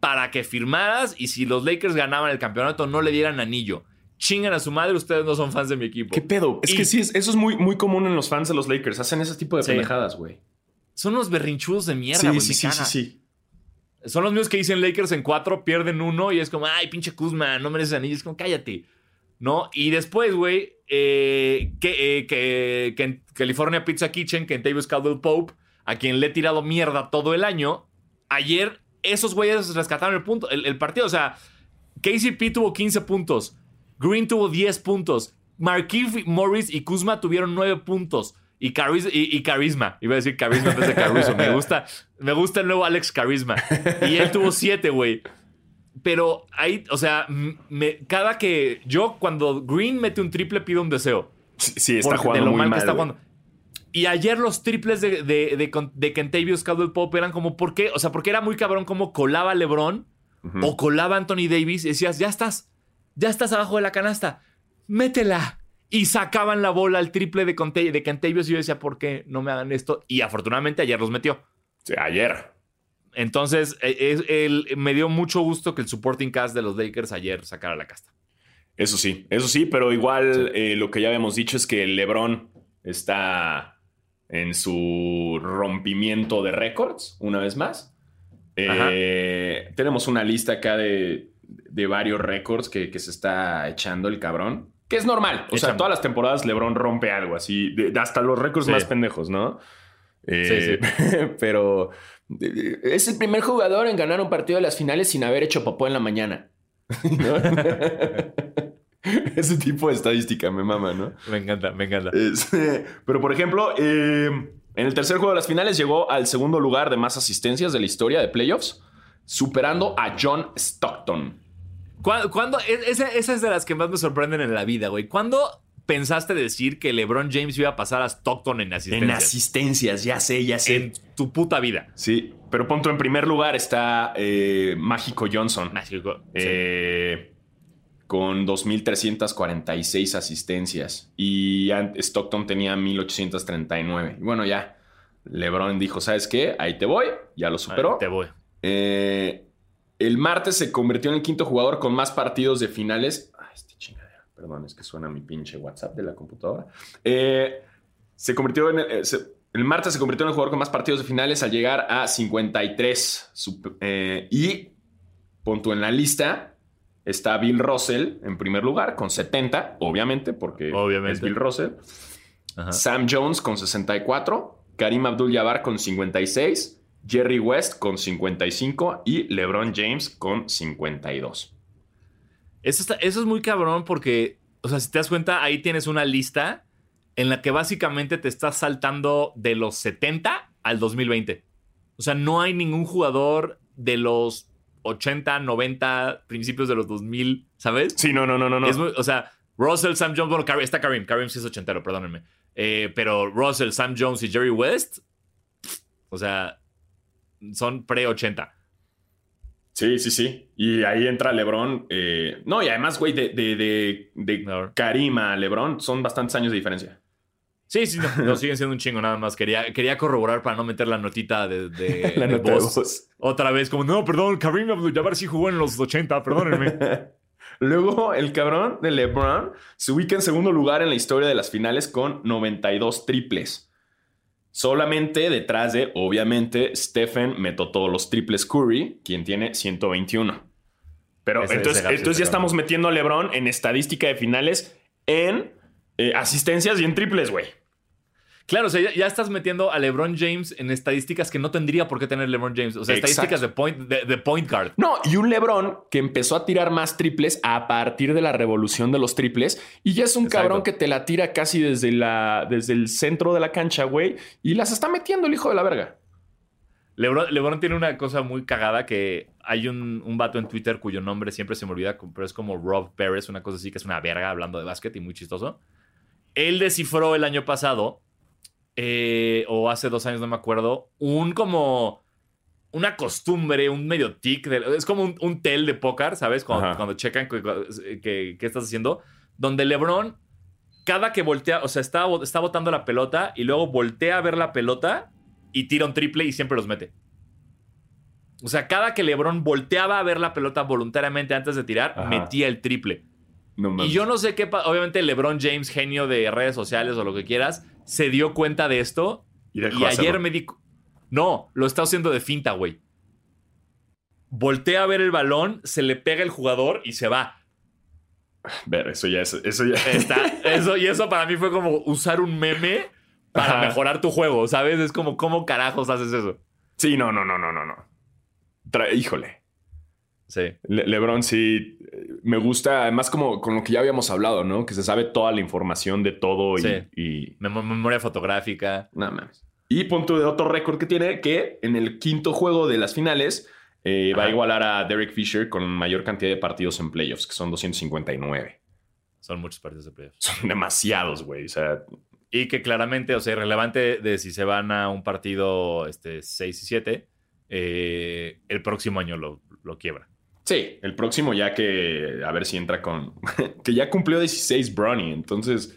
para que firmaras y si los Lakers ganaban el campeonato no le dieran anillo. Chingan a su madre, ustedes no son fans de mi equipo. ¿Qué pedo? Es Y- que sí, es- eso es muy, muy común en los fans de los Lakers. Hacen ese tipo de Sí. pendejadas, güey. Son unos berrinchudos de mierda, Sí, güey. sí, sí, caga. sí, sí. Son los mismos que dicen Lakers en cuatro, pierden uno y es como, ay, pinche Kuzma, no mereces anillo. Es como, cállate. ¿No? Y después, güey, eh, que, eh, que, que en California Pizza Kitchen, que en Tavis Caldwell Pope, a quien le he tirado mierda todo el año, ayer esos güeyes rescataron el punto, el, el partido. O sea, KCP tuvo 15 puntos, Green tuvo 10 puntos, Marquise Morris y Kuzma tuvieron 9 puntos. Y, Caris- y, y Carisma. Iba a decir Carisma vez de Caruso. Me gusta, me gusta el nuevo Alex Carisma. Y él tuvo 7, güey. Pero ahí, o sea, me- cada que yo, cuando Green mete un triple, pido un deseo. Sí, sí, está Porque jugando de lo muy mal que está jugando. Y ayer los triples de, de, de, de Kentavious Caldwell Pope eran como, ¿por qué? O sea, porque era muy cabrón como colaba LeBron o colaba Anthony Davis y decías, ya estás, ya estás abajo de la canasta, métela. Y sacaban la bola al triple de, de Kentavious y yo decía, ¿por qué no me hagan esto? Y afortunadamente ayer los metió. Sí, ayer. Entonces, es- el- me dio mucho gusto que el supporting cast de los Lakers ayer sacara la casta. Eso sí, eso sí, pero igual eh, lo que ya habíamos dicho es que LeBron está en su rompimiento de récords, una vez más. Eh, tenemos una lista acá de, de varios récords que, que se está echando el cabrón. Que es normal. O sea, todas las temporadas LeBron rompe algo así. de- hasta los récords Sí. más pendejos, ¿no? Eh, pero eh, es el primer jugador en ganar un partido de las finales sin haber hecho popó en la mañana. ¿No? Ese tipo de estadística me mama, ¿no? Me encanta, me encanta. Este, pero, por ejemplo, eh, en el tercer juego de las finales llegó al segundo lugar de más asistencias de la historia de playoffs, superando a John Stockton. ¿Cuándo? cuándo- es- esa, esa es de las que más me sorprenden en la vida, güey. ¿Cuándo pensaste decir que LeBron James iba a pasar a Stockton en En asistencia? asistencias, ya sé, ya sé. En tu puta vida. Sí, pero punto en primer lugar está eh, Mágico Johnson. Mágico. Sí. Con 2.346 asistencias. Y Stockton tenía 1.839. Y Bueno, ya. LeBron dijo, ¿sabes qué? Ahí te voy. Ya lo superó. Ahí Te voy. Eh, el martes se convirtió en el quinto jugador con más partidos de finales. Ay, este chingadera. Perdón, es que suena mi pinche WhatsApp de la computadora. Eh, se convirtió en el, eh, se- el martes se convirtió en el jugador con más partidos de finales al llegar a 53. Sup- eh, y punto en la lista está Bill Russell en primer lugar con 70, obviamente, porque Obviamente. es Bill Russell. Ajá. Sam Jones con 64, Karim Abdul-Jabbar con 56, Jerry West con 55 y LeBron James con 52. Eso, está- eso es muy cabrón porque, o sea, si te das cuenta, ahí tienes una lista en la que básicamente te estás saltando de los 70 al 2020. O sea, no hay ningún jugador de los 80, 90, principios de los 2000, ¿sabes? Sí, no, no, no, no. no. Es muy- o sea, Russell, Sam Jones, bueno, Karim- está Karim, Karim sí es ochentero, perdónenme. Eh, pero Russell, Sam Jones y Jerry West, o sea, son pre-80. Sí, sí, sí. Y ahí entra LeBron. eh, No, y además, güey, de, de, de, de. Karim a LeBron son bastantes años de diferencia. Sí, sí, no, no, siguen siendo un chingo nada más. Quería, quería corroborar para no meter la notita de, de- La de nota de voz. voz. Otra vez, como, no, perdón, Karim Abdul-Jabbar sí jugó en los 80, perdónenme. Luego, el cabrón de LeBron se ubica en segundo lugar en la historia de las finales con 92 triples. Solamente detrás de, obviamente, Stephen metió todos los triples Curry, quien tiene 121. Pero Ese- entonces, ese ya estamos metiendo a LeBron en estadística de finales en eh, asistencias y en triples, güey. Claro, o sea, ya, estás metiendo a LeBron James en estadísticas que no tendría por qué tener LeBron James. O sea, Exacto. estadísticas de point, de, de point guard. No, y un LeBron que empezó a tirar más triples a partir de la revolución de los triples y ya es un Exacto. cabrón que te la tira casi desde, la, desde el centro de la cancha, güey, y las está metiendo el hijo de la verga. LeBron, LeBron tiene una cosa muy cagada que hay un, un vato en Twitter cuyo nombre siempre se me olvida, pero es como Rob Perez, una cosa así que es una verga hablando de básquet y muy chistoso. Él descifró el año pasado, eh, o hace dos años, no me acuerdo, un como una costumbre, un medio tic, de- es como un, un tel de póker, ¿sabes? Cuando, cuando checan que estás haciendo, donde LeBron, cada que voltea, o sea, está, está botando la pelota y luego voltea a ver la pelota y tira un triple y siempre los mete. O sea, cada que LeBron volteaba a ver la pelota voluntariamente antes de tirar, Ajá. metía el triple. No Y yo no sé qué, pa- obviamente LeBron James, genio de redes sociales o lo que quieras, se dio cuenta de esto Y ayer me di... No, lo está haciendo de finta, güey. Voltea a ver el balón, se le pega el jugador y se va. Ver, eso ya es. Eso ya. Está, eso, y eso para mí fue como usar un meme para Ajá. mejorar tu juego, ¿sabes? Es como, ¿cómo carajos haces eso? Sí, no, no, no, no, no, no. Tra- Híjole. Sí. Le- LeBron sí me gusta, además como con lo que ya habíamos hablado, ¿no? Que se sabe toda la información de todo y, Sí. y Mem- memoria fotográfica. Nada más. Y punto de otro récord que tiene, que en el quinto juego de las finales eh, va a igualar a Derek Fisher con mayor cantidad de partidos en playoffs, que son 259. Son muchos partidos de playoffs. Son demasiados, güey. O sea, Y que claramente, o sea, irrelevante de si se van a un partido este, 6 y 7, eh, el próximo año lo, lo quiebra. Sí, el próximo ya que a ver si entra con... que ya cumplió 16 Bronny, entonces...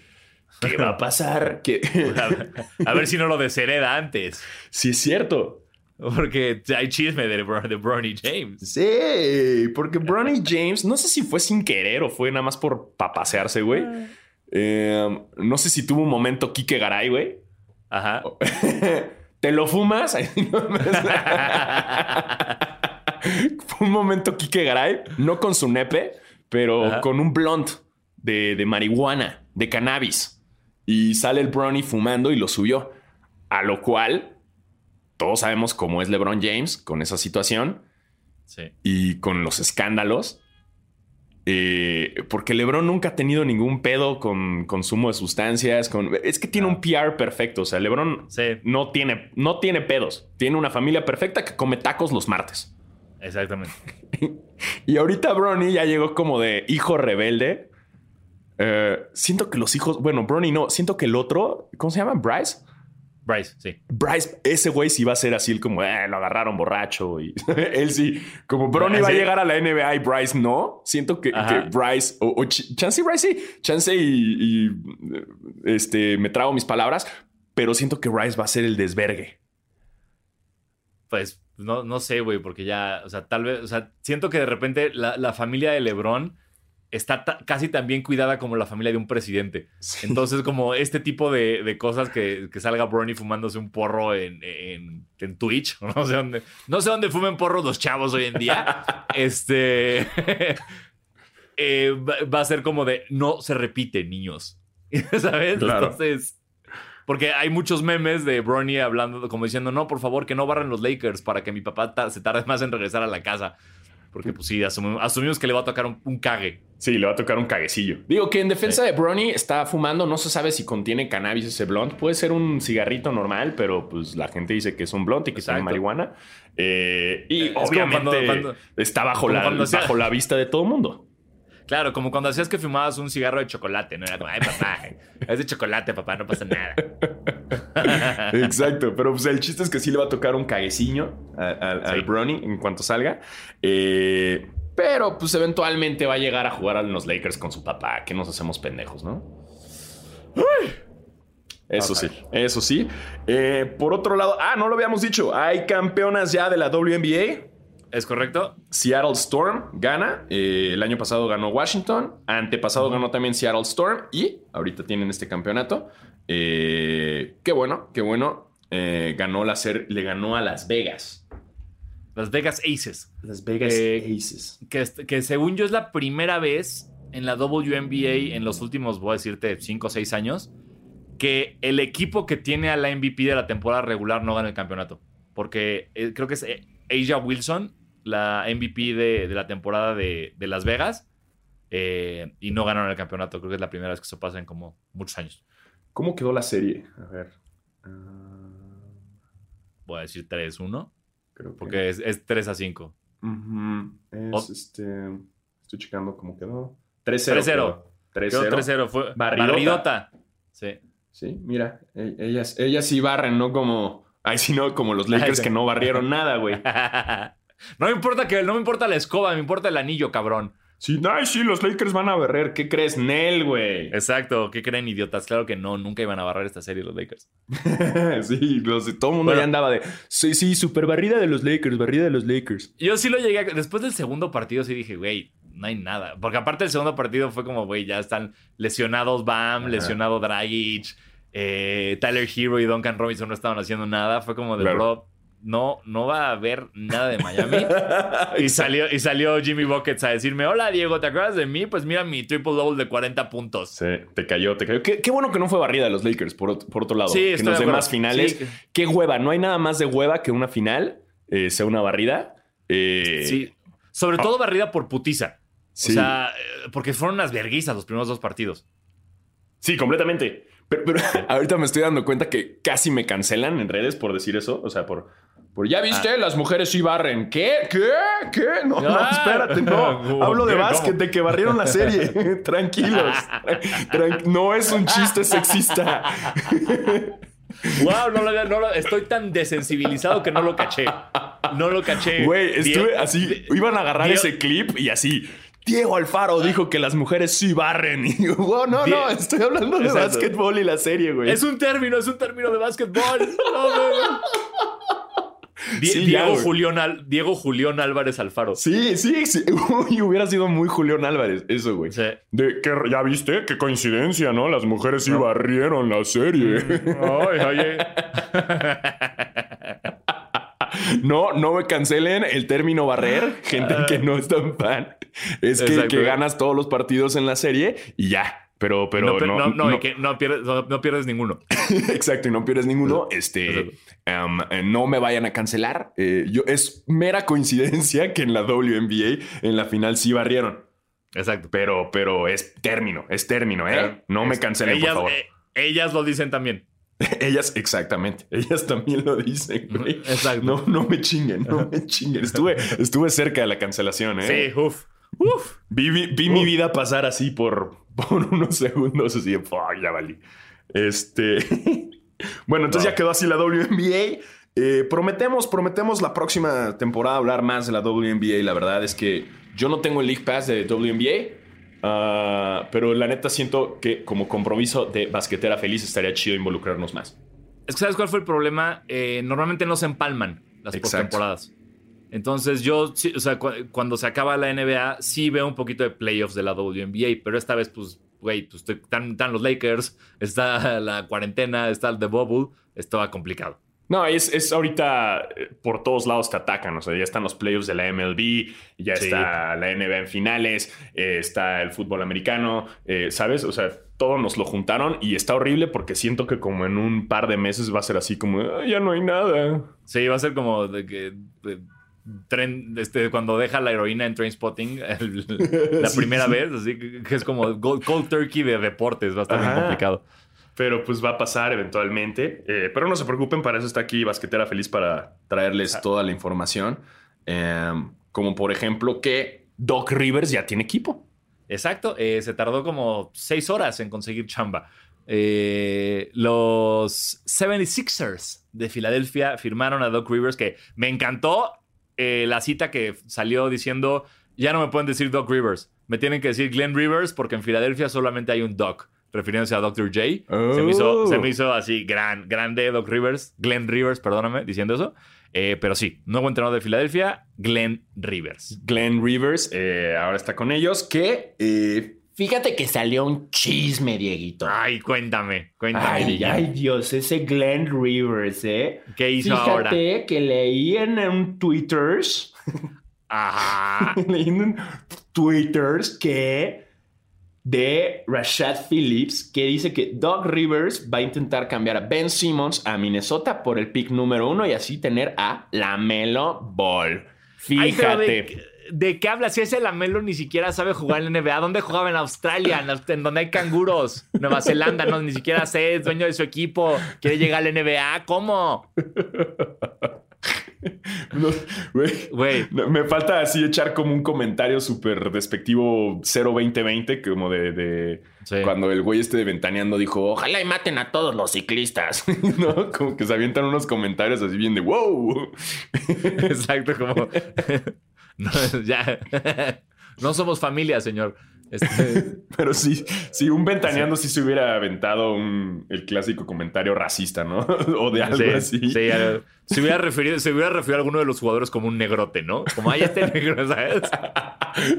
¿Qué va a pasar? Que... A ver, a ver si no lo deshereda antes. sí, es cierto. Porque hay chisme de, de Bronny James. Sí, porque Bronny James, no sé si fue sin querer o fue nada más por papasearse, güey. Eh, no sé si tuvo un momento Kike Garay, güey. Ajá. ¿Te lo fumas? Fue un momento Kike Garay, no con su nepe, pero Ajá. con un blond de, de marihuana, de cannabis. Y sale el Bronny fumando y lo subió. A lo cual, todos sabemos cómo es LeBron James con esa situación Sí. y con los escándalos. Eh, porque LeBron nunca ha tenido ningún pedo con consumo de sustancias. Con, es que tiene un PR perfecto. O sea, LeBron Sí, no tiene, no tiene pedos. Tiene una familia perfecta que come tacos los martes. Exactamente. Y ahorita Bronny ya llegó como de hijo rebelde. Eh, siento que los hijos, bueno, Bronny no, siento que el otro, ¿cómo se llama? Bryce. Bryce, sí. Bryce, ese güey sí va a ser así, como, eh, lo agarraron borracho. Y él sí, como Bronny va a llegar a la NBA y Bryce no. Siento que, que Bryce, o, o Ch- Chance y Bryce sí, Chance y, y, este, me trago mis palabras, pero siento que Bryce va a ser el desvergue. Pues no, no sé, güey, porque ya, o sea, tal vez, o sea, siento que de repente la, la familia de LeBron está ta- casi tan bien cuidada como la familia de un presidente. Entonces, como este tipo de, de cosas que, que salga Bronny fumándose un porro en, en, en Twitch, no sé dónde, no sé dónde fumen porros los chavos hoy en día, este, eh, va, va a ser como de, no se repite, niños, ¿sabes? Claro. Entonces... Porque hay muchos memes de Bronny hablando, como diciendo, no, por favor, que no barran los Lakers para que mi papá ta- se tarde más en regresar a la casa. Porque, pues sí, asumimos, asumimos que le va a tocar un, un cague. Sí, le va a tocar un caguecillo. Digo que en defensa de Bronny está fumando, no se sabe si contiene cannabis ese blunt. Puede ser un cigarrito normal, pero pues la gente dice que es un blunt y que tiene Exacto. marihuana. Eh, y Es obviamente cuando- cuando- está bajo la, cuando bajo la vista de todo el mundo. Claro, como cuando hacías que fumabas un cigarro de chocolate, ¿no? Era como, ay, papá, es de chocolate, papá, no pasa nada. Exacto, pero pues el chiste es que sí le va a tocar un a- al Sí. Bronny en cuanto salga. Eh, pero pues eventualmente va a llegar a jugar a los Lakers con su papá, que nos hacemos pendejos, ¿no? Eso sí, eso sí. Eh, por otro lado, ah, no lo habíamos dicho, hay campeonas ya de la WNBA. ¿Es correcto? Seattle Storm gana. Eh, el año pasado ganó Washington. Antepasado ganó también Seattle Storm. Y ahorita tienen este campeonato. Eh, qué bueno, qué bueno. Eh, ganó la ser, le ganó a Las Vegas. Las Vegas Aces. Las Vegas Aces. Que, que según yo es la primera vez en la WNBA en los últimos, voy a decirte, 5 o 6 años, que el equipo que tiene a la MVP de la temporada regular no gana el campeonato. Porque creo que es Asia Wilson, la MVP de, de la temporada de, de Las Vegas, eh, y no ganaron el campeonato. Creo que es la primera vez que eso pasa en como muchos años. ¿Cómo quedó la serie? A ver. Ah, Voy a decir 3-1, creo que. porque es, es 3 a 5. Ujú, Es O- este. Estoy checando cómo quedó. 3-0. 3-0. quedó. Quedó 3-0. 3-0. Fue Barridota. barridota. Sí. Sí, mira, e- ellas, ellas sí barren, no como. Ay, sí, no, como los Lakers que no barrieron nada, güey. no me importa que no me importa la escoba, me importa el anillo, cabrón. Sí, ay, sí, los Lakers van a barrer. ¿Qué crees, Nel, güey? Exacto, ¿qué creen idiotas? Claro que no, nunca iban a barrer esta serie los Lakers. sí, los, todo el mundo Bueno. ya andaba de. Sí, sí, super barrida de los Lakers, barrida de los Lakers. Yo sí lo llegué a- después del segundo partido sí dije, güey, no hay nada, porque aparte el segundo partido fue como, güey, ya están lesionados Bam, Ajá. lesionado Dragic, eh, Tyler Hero y Duncan Robinson no estaban haciendo nada, fue como de, Claro. bro, no, no va a haber nada de Miami. Y salió, y salió Jimmy Buckets a decirme, hola Diego, ¿te acuerdas de mí? Pues mira mi triple double de 40 puntos. Sí, te cayó, te cayó. Qué, qué bueno que no fue barrida de los Lakers, por, por otro lado. Sí, que en los de demás finales. Sí. Qué hueva, no hay nada más de hueva que una final eh, sea una barrida. Eh, Sí, sobre todo barrida por putiza. sí. O sea, eh, porque fueron unas verguizas los primeros dos partidos. Sí, completamente. Pero, pero ahorita me estoy dando cuenta que casi me cancelan en redes por decir eso. O sea, por. Por ya viste, las mujeres sí barren. ¿Qué? ¿Qué? ¿Qué? No, no, Ah. espérate, no. Hablo de básquet, de que barrieron la serie. Tranquilos. Tran- no es un chiste sexista. Wow, no lo, no lo- estoy tan desensibilizado que no lo caché. No lo caché. Güey, estuve así. Iban a agarrar ese clip y así. Diego Alfaro dijo que las mujeres sí barren. Y yo, wow, no, no, estoy hablando de Exacto. básquetbol y la serie, güey. Es un término, es un término de básquetbol. No, no, no. Die- Sí, ya, Diego, güey. Julián Al- Diego Julián Álvarez Alfaro. Sí, sí, sí. Uy, hubiera sido muy Julián Álvarez, eso, güey. Sí. De que ya viste, qué coincidencia, ¿no? Las mujeres sí barrieron la serie. Ay, oye. no, no me cancelen el término barrer, gente que no es tan fan. es que ganas todos los partidos en la serie y ya. Pero, pero no, no, no, no, no- y que no pierdes, no- pierdes ninguno. Exacto, y no pierdes ninguno. Este, um, eh, no me vayan a cancelar. Eh, yo, es mera coincidencia que en la WNBA, en la final, sí barrieron. Exacto. Pero, pero es término, es término, ¿eh? No me cancelen, ellas, por favor. eh, ellas lo dicen también. Ellas, exactamente. Ellas también lo dicen, güey. Exacto. No, no me chinguen, no me chinguen. Estuve, estuve cerca de la cancelación, ¿eh? Sí, uff. Uf. Vi, vi- vi mi vida pasar así por, por unos segundos, así de, fuck, ya valí. Este. bueno, entonces No. ya quedó así la WNBA. Eh, prometemos, prometemos la próxima temporada hablar más de la WNBA. La verdad es que yo no tengo el League Pass de WNBA. ah, pero la neta siento que como compromiso de basquetera feliz estaría chido involucrarnos más. Es que ¿sabes cuál fue el problema? Eh, normalmente no se empalman las Exacto. postemporadas. Entonces yo, sí, o sea, cu- cuando se acaba la NBA, sí veo un poquito de playoffs de la WNBA, pero esta vez, pues, güey, pues están, están los Lakers, está la cuarentena, está el The Bubble, estaba complicado. No, es, es ahorita eh, por todos lados te atacan. O sea, ya están los playoffs de la MLB, ya Sí. está la NBA en finales, eh, está el fútbol americano, eh, ¿sabes? O sea, todo nos lo juntaron y está horrible porque siento que como en un par de meses va a ser así como, "Ah, ya no hay nada. Sí, va a ser como de que... de- tren, este, cuando deja la heroína en Trainspotting el- la Sí, primera sí. vez, así que es como gold- cold turkey de deportes, va a estar Ajá. complicado. Pero pues va a pasar eventualmente. Eh, pero no se preocupen, para eso está aquí Basquetera Feliz para traerles toda la información. Em, como por ejemplo que Doc Rivers ya tiene equipo. Exacto, eh, se tardó como seis horas en conseguir chamba. Eh, los 76ers de Filadelfia firmaron a Doc Rivers, que me encantó eh, la cita que salió diciendo, ya no me pueden decir Doc Rivers, me tienen que decir Glenn Rivers porque en Filadelfia solamente hay un Doc, refiriéndose a Dr. J. Se, me hizo, se me hizo así gran, grande Doc Rivers, Glenn Rivers, perdóname, diciendo eso. Eh, pero sí, nuevo entrenador de Filadelfia, Glenn Rivers. Glenn Rivers eh, ahora está con ellos. Que fíjate que salió un chisme, Dieguito. Ay, cuéntame, cuéntame. Ay, Dios, ese Glenn Rivers, ¿eh? ¿Qué hizo Fíjate ahora? que leí en un Twitters, Ajá. leí en un Twitters que de Rashad Phillips, que dice que Doc Rivers va a intentar cambiar a Ben Simmons a Minnesota por el pick número uno y así tener a Lamelo Ball. Fíjate. ¿De qué hablas? Si ese Lamelo ni siquiera sabe jugar en la NBA. ¿Dónde jugaba en Australia? En, donde hay canguros. Nueva Zelanda, no, ni siquiera sé, es dueño de su equipo. Quiere llegar a la NBA. ¿Cómo? Güey. Güey. No, me falta así echar como un comentario súper despectivo 02020, como de, de Sí. cuando el güey este de Ventaneando dijo, ojalá y maten a todos los ciclistas, ¿no? Como que se avientan unos comentarios así bien de, wow. Exacto, como. No, ya. No somos familia, señor. Este, Pero sí, sí, un Ventaneando sí se hubiera aventado un, el clásico comentario racista, ¿no? o de algo sí, así. sí, ya- se hubiera referido, se hubiera referido a alguno de los jugadores como un negrote, ¿no? Como, ay, este negro, ¿sabes?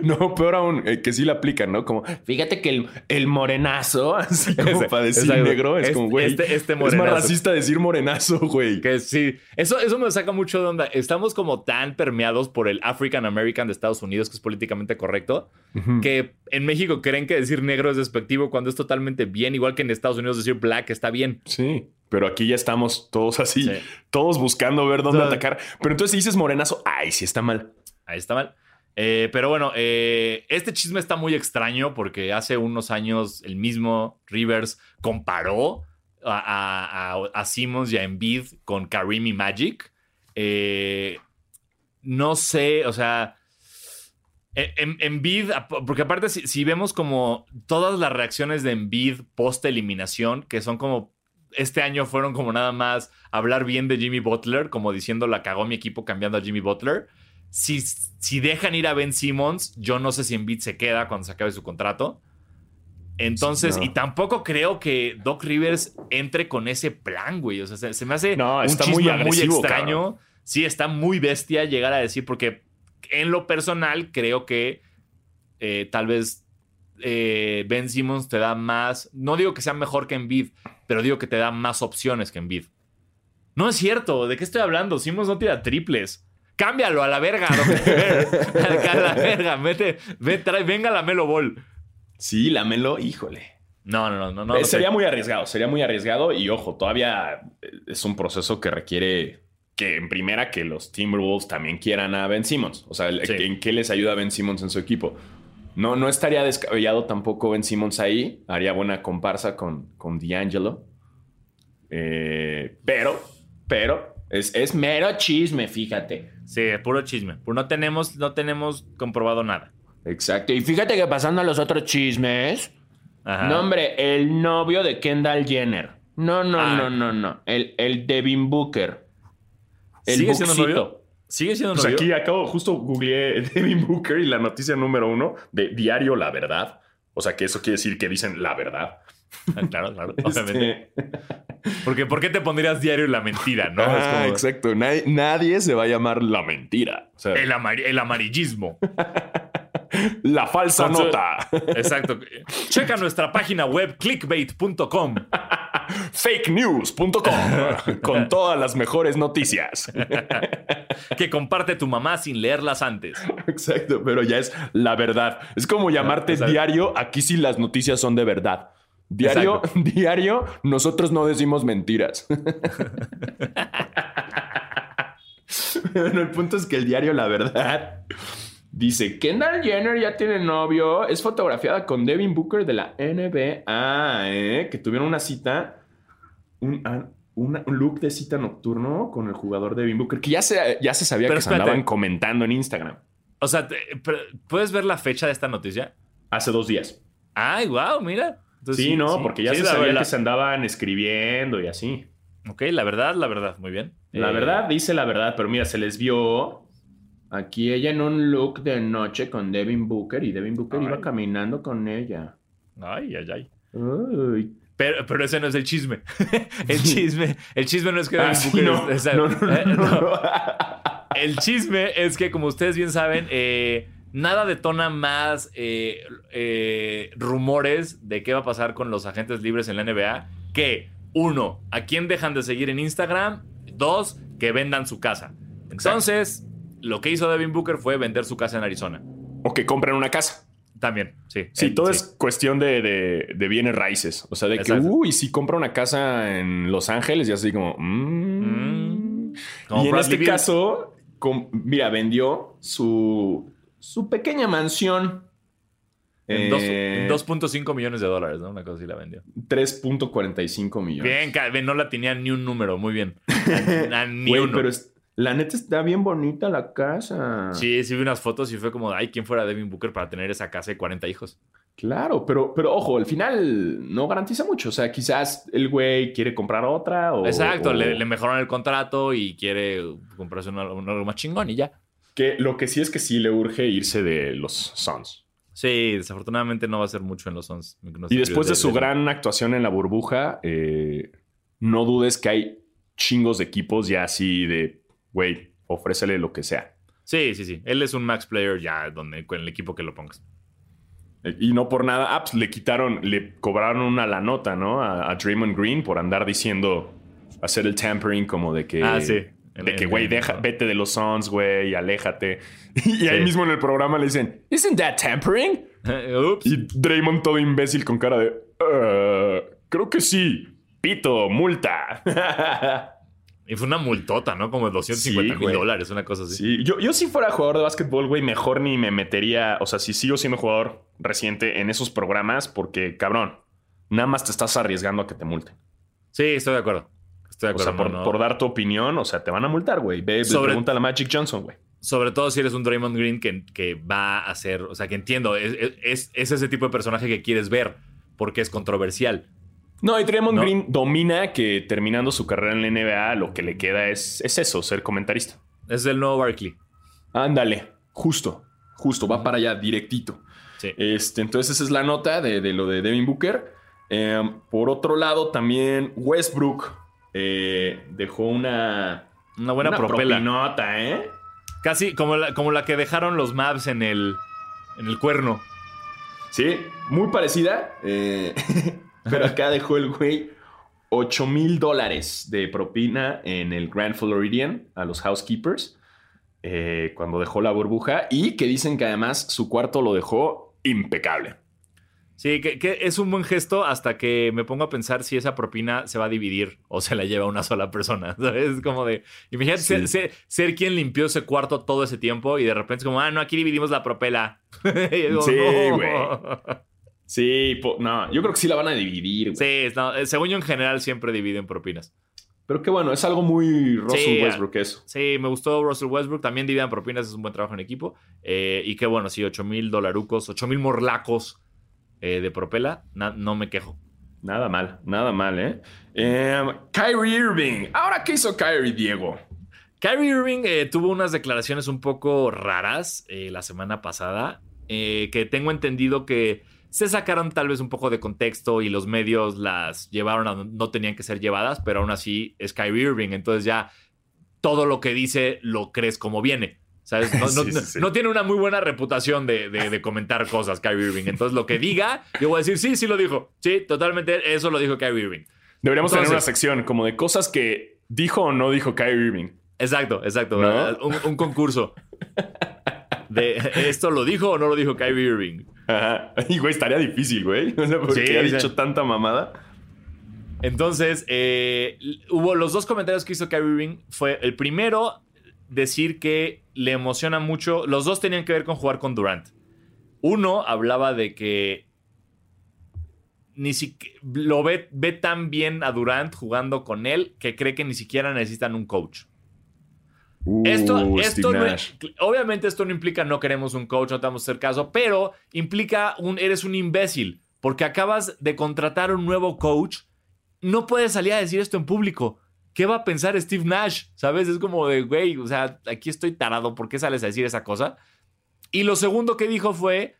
No, peor aún, eh, que sí la aplican, ¿no? Como, fíjate que el, el morenazo, así como Ese- para decir negro, es Este- como, güey. este- este es morenazo. más racista decir morenazo, güey. Que sí, eso, eso me saca mucho de onda. Estamos como tan permeados por el African American de Estados Unidos, que es políticamente correcto, que en México creen que decir negro es despectivo cuando es totalmente bien, igual que en Estados Unidos decir black está bien. Sí, pero aquí ya estamos todos así, Sí. todos buscando ver dónde O sea, atacar. Pero entonces si dices morenazo, ay, sí está mal. Ahí está mal. Eh, pero bueno, eh, este chisme está muy extraño porque hace unos años el mismo Rivers comparó a- a Simmons y a Embiid con Karim y Magic. Eh, no sé, o sea, en- en- Embiid, porque aparte si, si vemos como todas las reacciones de Embiid post eliminación, que son como este año fueron como nada más hablar bien de Jimmy Butler, como diciendo la cagó mi equipo cambiando a Jimmy Butler. Si, si dejan ir a Ben Simmons, yo no sé si Embiid se queda cuando se acabe su contrato. Entonces, No. y tampoco creo que Doc Rivers entre con ese plan, güey. O sea, se, se me hace No, un está muy muy, agresivo, extraño. Sí, está muy bestia llegar a decir, porque en lo personal creo que eh, tal vez eh, Ben Simmons te da más. No digo que sea mejor que Embiid, pero digo que te da más opciones que Embiid. No es cierto. ¿De qué estoy hablando? Simmons no tira triples. Cámbialo a la verga, a la verga, vete, ve, trae, venga la Melo Ball. Sí, la Melo, híjole. No, no, no, no. no Eh, no sería sé. muy arriesgado, sería muy arriesgado y ojo, todavía es un proceso que requiere que en primera que los Timberwolves también quieran a Ben Simmons. O sea, Sí. ¿en qué les ayuda Ben Simmons en su equipo? No, no estaría descabellado tampoco Ben Simmons ahí. Haría buena comparsa con, con D'Angelo. Eh, pero, pero, es, es mero chisme, fíjate. Sí, puro chisme. Pues no tenemos, no tenemos comprobado nada. Exacto. Y fíjate que pasando a los otros chismes. Ajá. No, hombre, el novio de Kendall Jenner. No, no, Ah. no, no, no. El, el Devin Booker. El ¿Sigue siendo Buxito. novio? ¿Sigue siendo Pues novio? aquí acabo, justo googleé Devin Booker y la noticia número uno de Diario La Verdad. O sea, que eso quiere decir que dicen la verdad. Ah, claro, claro. Este, Obviamente. Porque, ¿Por qué te pondrías diario la mentira, no? Ah, Es como exacto. Nadie, nadie se va a llamar la mentira. O sea, el, amar- el amarillismo. la falsa Con su- nota. Exacto. Checa nuestra página web clickbait.com. Fakenews.com con todas las mejores noticias. que comparte tu mamá sin leerlas antes. Exacto, pero ya es la verdad. Es como llamarte Exacto. diario. Aquí sí las noticias son de verdad. Diario, Exacto. diario, nosotros no decimos mentiras. Bueno, el punto es que el diario La Verdad dice: Kendall Jenner ya tiene novio. Es fotografiada con Devin Booker de la NBA. ¿eh? Que tuvieron una cita. Un, una- un look de cita nocturno con el jugador Devin Booker. Que ya se, ya se sabía Pero que se andaban comentando en Instagram. O sea, ¿puedes ver la fecha de esta noticia? Hace dos días. Ay, wow, mira. Entonces, sí, no, porque ya sí, se sabía que se andaban escribiendo y así. Ok, la verdad, la verdad, muy bien. La Eh, verdad, dice la verdad, pero mira, se les vio aquí ella en un look de noche con Devin Booker y Devin Booker Ay. iba caminando con ella. Ay, ay, ay. Uy. Pero, pero ese no es el chisme. el chisme, el chisme no es que Ah, Devin sí, Booker no. es- es- No, no, no, eh, no, no. no. El chisme es que, como ustedes bien saben, eh, nada detona más eh, eh, rumores de qué va a pasar con los agentes libres en la NBA que, uno, a quién dejan de seguir en Instagram, dos, que vendan su casa. Entonces, lo que hizo Devin Booker fue vender su casa en Arizona. O que compren una casa. También, sí. Sí, Eh, todo es cuestión de, de- de bienes raíces. O sea, de Exacto. que, uy, si compra una casa en Los Ángeles, y así como, mm. Mm. Como y en este caso, com- mira, vendió su, su pequeña mansión. En Eh, en 2.5 millones de dólares, ¿no? Una cosa así la vendió. 3.45 millones. Bien, no la tenía ni un número, muy bien. A- a ni Güey, uno. pero es- la neta está bien bonita la casa. Sí, sí vi unas fotos y fue como, ay, ¿quién fuera Devin Booker para tener esa casa de 40 hijos? Claro, pero, pero ojo, al final no garantiza mucho. O sea, quizás el güey quiere comprar otra o... Exacto, o- le, le mejoran el contrato y quiere comprarse un algo más chingón y ya. Que lo que sí es que sí le urge irse de los Suns. Sí, desafortunadamente no va a ser mucho en los Suns. No Y después de su de- gran actuación en la burbuja, eh, no dudes que hay chingos de equipos ya así de, güey, ofrécele lo que sea. Sí, sí, sí. Él es un max player ya donde, con el equipo que lo pongas. Y no por nada, ah, pues, le quitaron, le cobraron una la nota, ¿no? A, a Draymond Green por andar diciendo, hacer el tampering como de que... Ah, sí. De que, güey, deja, vete de los Suns, güey, aléjate. Y ahí mismo en el programa le dicen, ¿Isn't that tampering? Y Draymond todo imbécil con cara de, "Eh, creo que sí. Pito, multa. Y fue una multota, ¿no? Como de 250 Sí, mil dólares, una cosa así. Sí, yo, yo si fuera jugador de básquetbol, güey, mejor ni me metería, o sea, si sigo siendo jugador reciente en esos programas, porque, cabrón, nada más te estás arriesgando a que te multen. Sí, estoy de acuerdo. Estoy de O sea, acuerdo. por, no, no. por dar tu opinión, o sea, te van a multar, güey. Ve, ve, Sobre- pregunta a la Magic Johnson, güey. Sobre todo si eres un Draymond Green que, que va a ser, o sea, que entiendo, es, es- es ese tipo de personaje que quieres ver porque es controversial. No, y Draymond No. Green domina que terminando su carrera en la NBA, lo que le queda es, es eso, ser comentarista. Es el nuevo Barkley. Ándale, justo, justo, va para allá, directito. Sí. Este, entonces esa es la nota de, de lo de Devin Booker. Eh, por otro lado, también Westbrook eh, dejó una, Una buena una propela. propinota, ¿eh? Casi como la, como la que dejaron los Mavs en el, en el cuerno. Sí, muy parecida. eh, pero acá dejó el güey 8 mil dólares de propina en el Grand Floridian a los housekeepers. eh, cuando dejó la burbuja y que dicen que además su cuarto lo dejó impecable. Sí, que, que es un buen gesto hasta que me pongo a pensar si esa propina se va a dividir o se la lleva una sola persona. ¿Sabes? Es como de. Imagínate Sí. ser, ser- ser quien limpió ese cuarto todo ese tiempo y de repente es como, ah, no, aquí dividimos la propela. Sí, no. Sí, no, yo creo que sí la van a dividir. güey. Sí, no, eh, según yo en general siempre dividen propinas. Pero qué bueno, es algo muy Russell Sí, Westbrook eso. Sí, me gustó Russell Westbrook. También dividan propinas, es un buen trabajo en equipo. Eh, y qué bueno, sí, 8 mil dolarucos, 8 mil morlacos eh, de propela. Na- no me quejo. Nada mal, nada mal, ¿eh? Em, Kyrie Irving. Ahora, ¿qué hizo Kyrie, Diego? Kyrie Irving tuvo unas declaraciones un poco raras la semana pasada, que tengo entendido que se sacaron tal vez un poco de contexto y los medios las llevaron a no tenían que ser llevadas, pero aún así es Kyrie Irving, entonces ya todo lo que dice lo crees como viene. ¿Sabes? No, no- Sí, sí, sí. no tiene una muy buena reputación de, de- de comentar cosas, Kyrie Irving. Entonces, lo que diga, yo voy a decir, sí, sí lo dijo. Sí, totalmente, eso lo dijo Kyrie Irving. Deberíamos tener una Entonces- sección como de cosas que dijo o no dijo Kyrie Irving. Exacto, exacto. ¿No? Un, un concurso. De esto lo dijo o no lo dijo Kyrie Irving. Ajá. Y güey, estaría difícil, güey. O sea, porque Sí, ha dicho tanta mamada. Entonces, eh, hubo los dos comentarios que hizo Kyrie Irving. Fue el primero, decir que le emociona mucho. Los dos tenían que ver con jugar con Durant. Uno hablaba de que ni siquiera lo ve, ve tan bien a Durant jugando con él que cree que ni siquiera necesitan un coach. Uh, esto no- obviamente esto no implica no queremos un coach, no te vamos a hacer caso, pero implica un eres un imbécil porque acabas de contratar un nuevo coach, no puedes salir a decir esto en público. ¿Qué va a pensar Steve Nash? ¿Sabes? Es como de, güey, o sea, aquí estoy tarado, ¿por qué sales a decir esa cosa? Y lo segundo que dijo fue,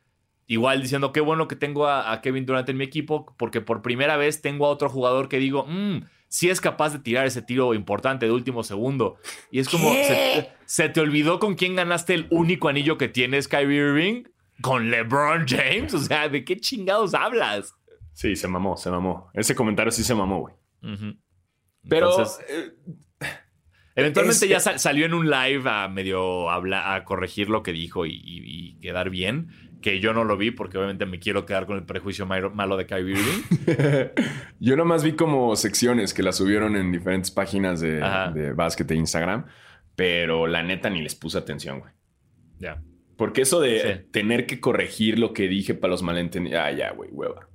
igual diciendo, qué bueno que tengo a, a Kevin Durant en mi equipo, porque por primera vez tengo a otro jugador que digo, mmm, sí es capaz de tirar ese tiro importante de último segundo. Y es como, se, se te olvidó con quién ganaste el único anillo que tienes, Kyrie Irving? Con LeBron James. O sea, ¿de qué chingados hablas? Sí, se mamó, se mamó. Ese comentario sí se mamó, güey. Pero Entonces, eh, eventualmente es- ya sal- salió en un live a medio habla, a corregir lo que dijo y, y- y quedar bien. Que yo no lo vi porque obviamente me quiero quedar con el prejuicio malo de Kyrie Irving. Yo nomás vi como secciones que las subieron en diferentes páginas de, básquet e Instagram, pero la neta ni les puse atención, güey. ya. Porque eso de Sí. tener que corregir lo que dije para los malentendidos. Ah, ya, güey, hueva.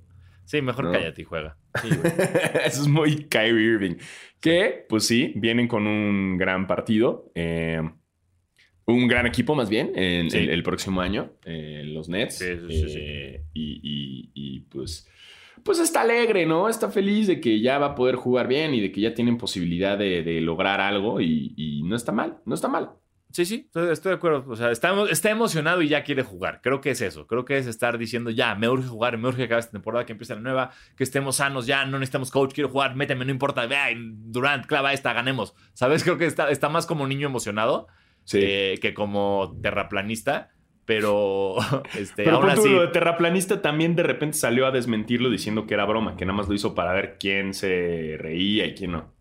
Sí, mejor No. cállate y juega. Sí. Eso es muy Kyrie Irving. Que, pues sí, vienen con un gran partido. eh, un gran equipo, más bien, en, Sí. el, el próximo año. eh, los Nets. Sí, sí, sí, sí. Eh, Y, y- y, pues. Pues está alegre, ¿no? Está feliz de que ya va a poder jugar bien y de que ya tienen posibilidad de, de lograr algo y, y no está mal, no está mal. Sí, sí, estoy, estoy de acuerdo. O sea, está, está emocionado y ya quiere jugar. Creo que es eso. Creo que es estar diciendo, ya, me urge jugar, me urge que acabe esta temporada, que empiece la nueva, que estemos sanos, ya, no necesitamos coach, quiero jugar, méteme, no importa, vea, Durant, clava esta, ganemos. ¿Sabes? Creo que está, está más como niño emocionado Sí. eh, que como terraplanista, pero este, Pero aún así... lo de terraplanista también de repente salió a desmentirlo diciendo que era broma, que nada más lo hizo para ver quién se reía y quién no.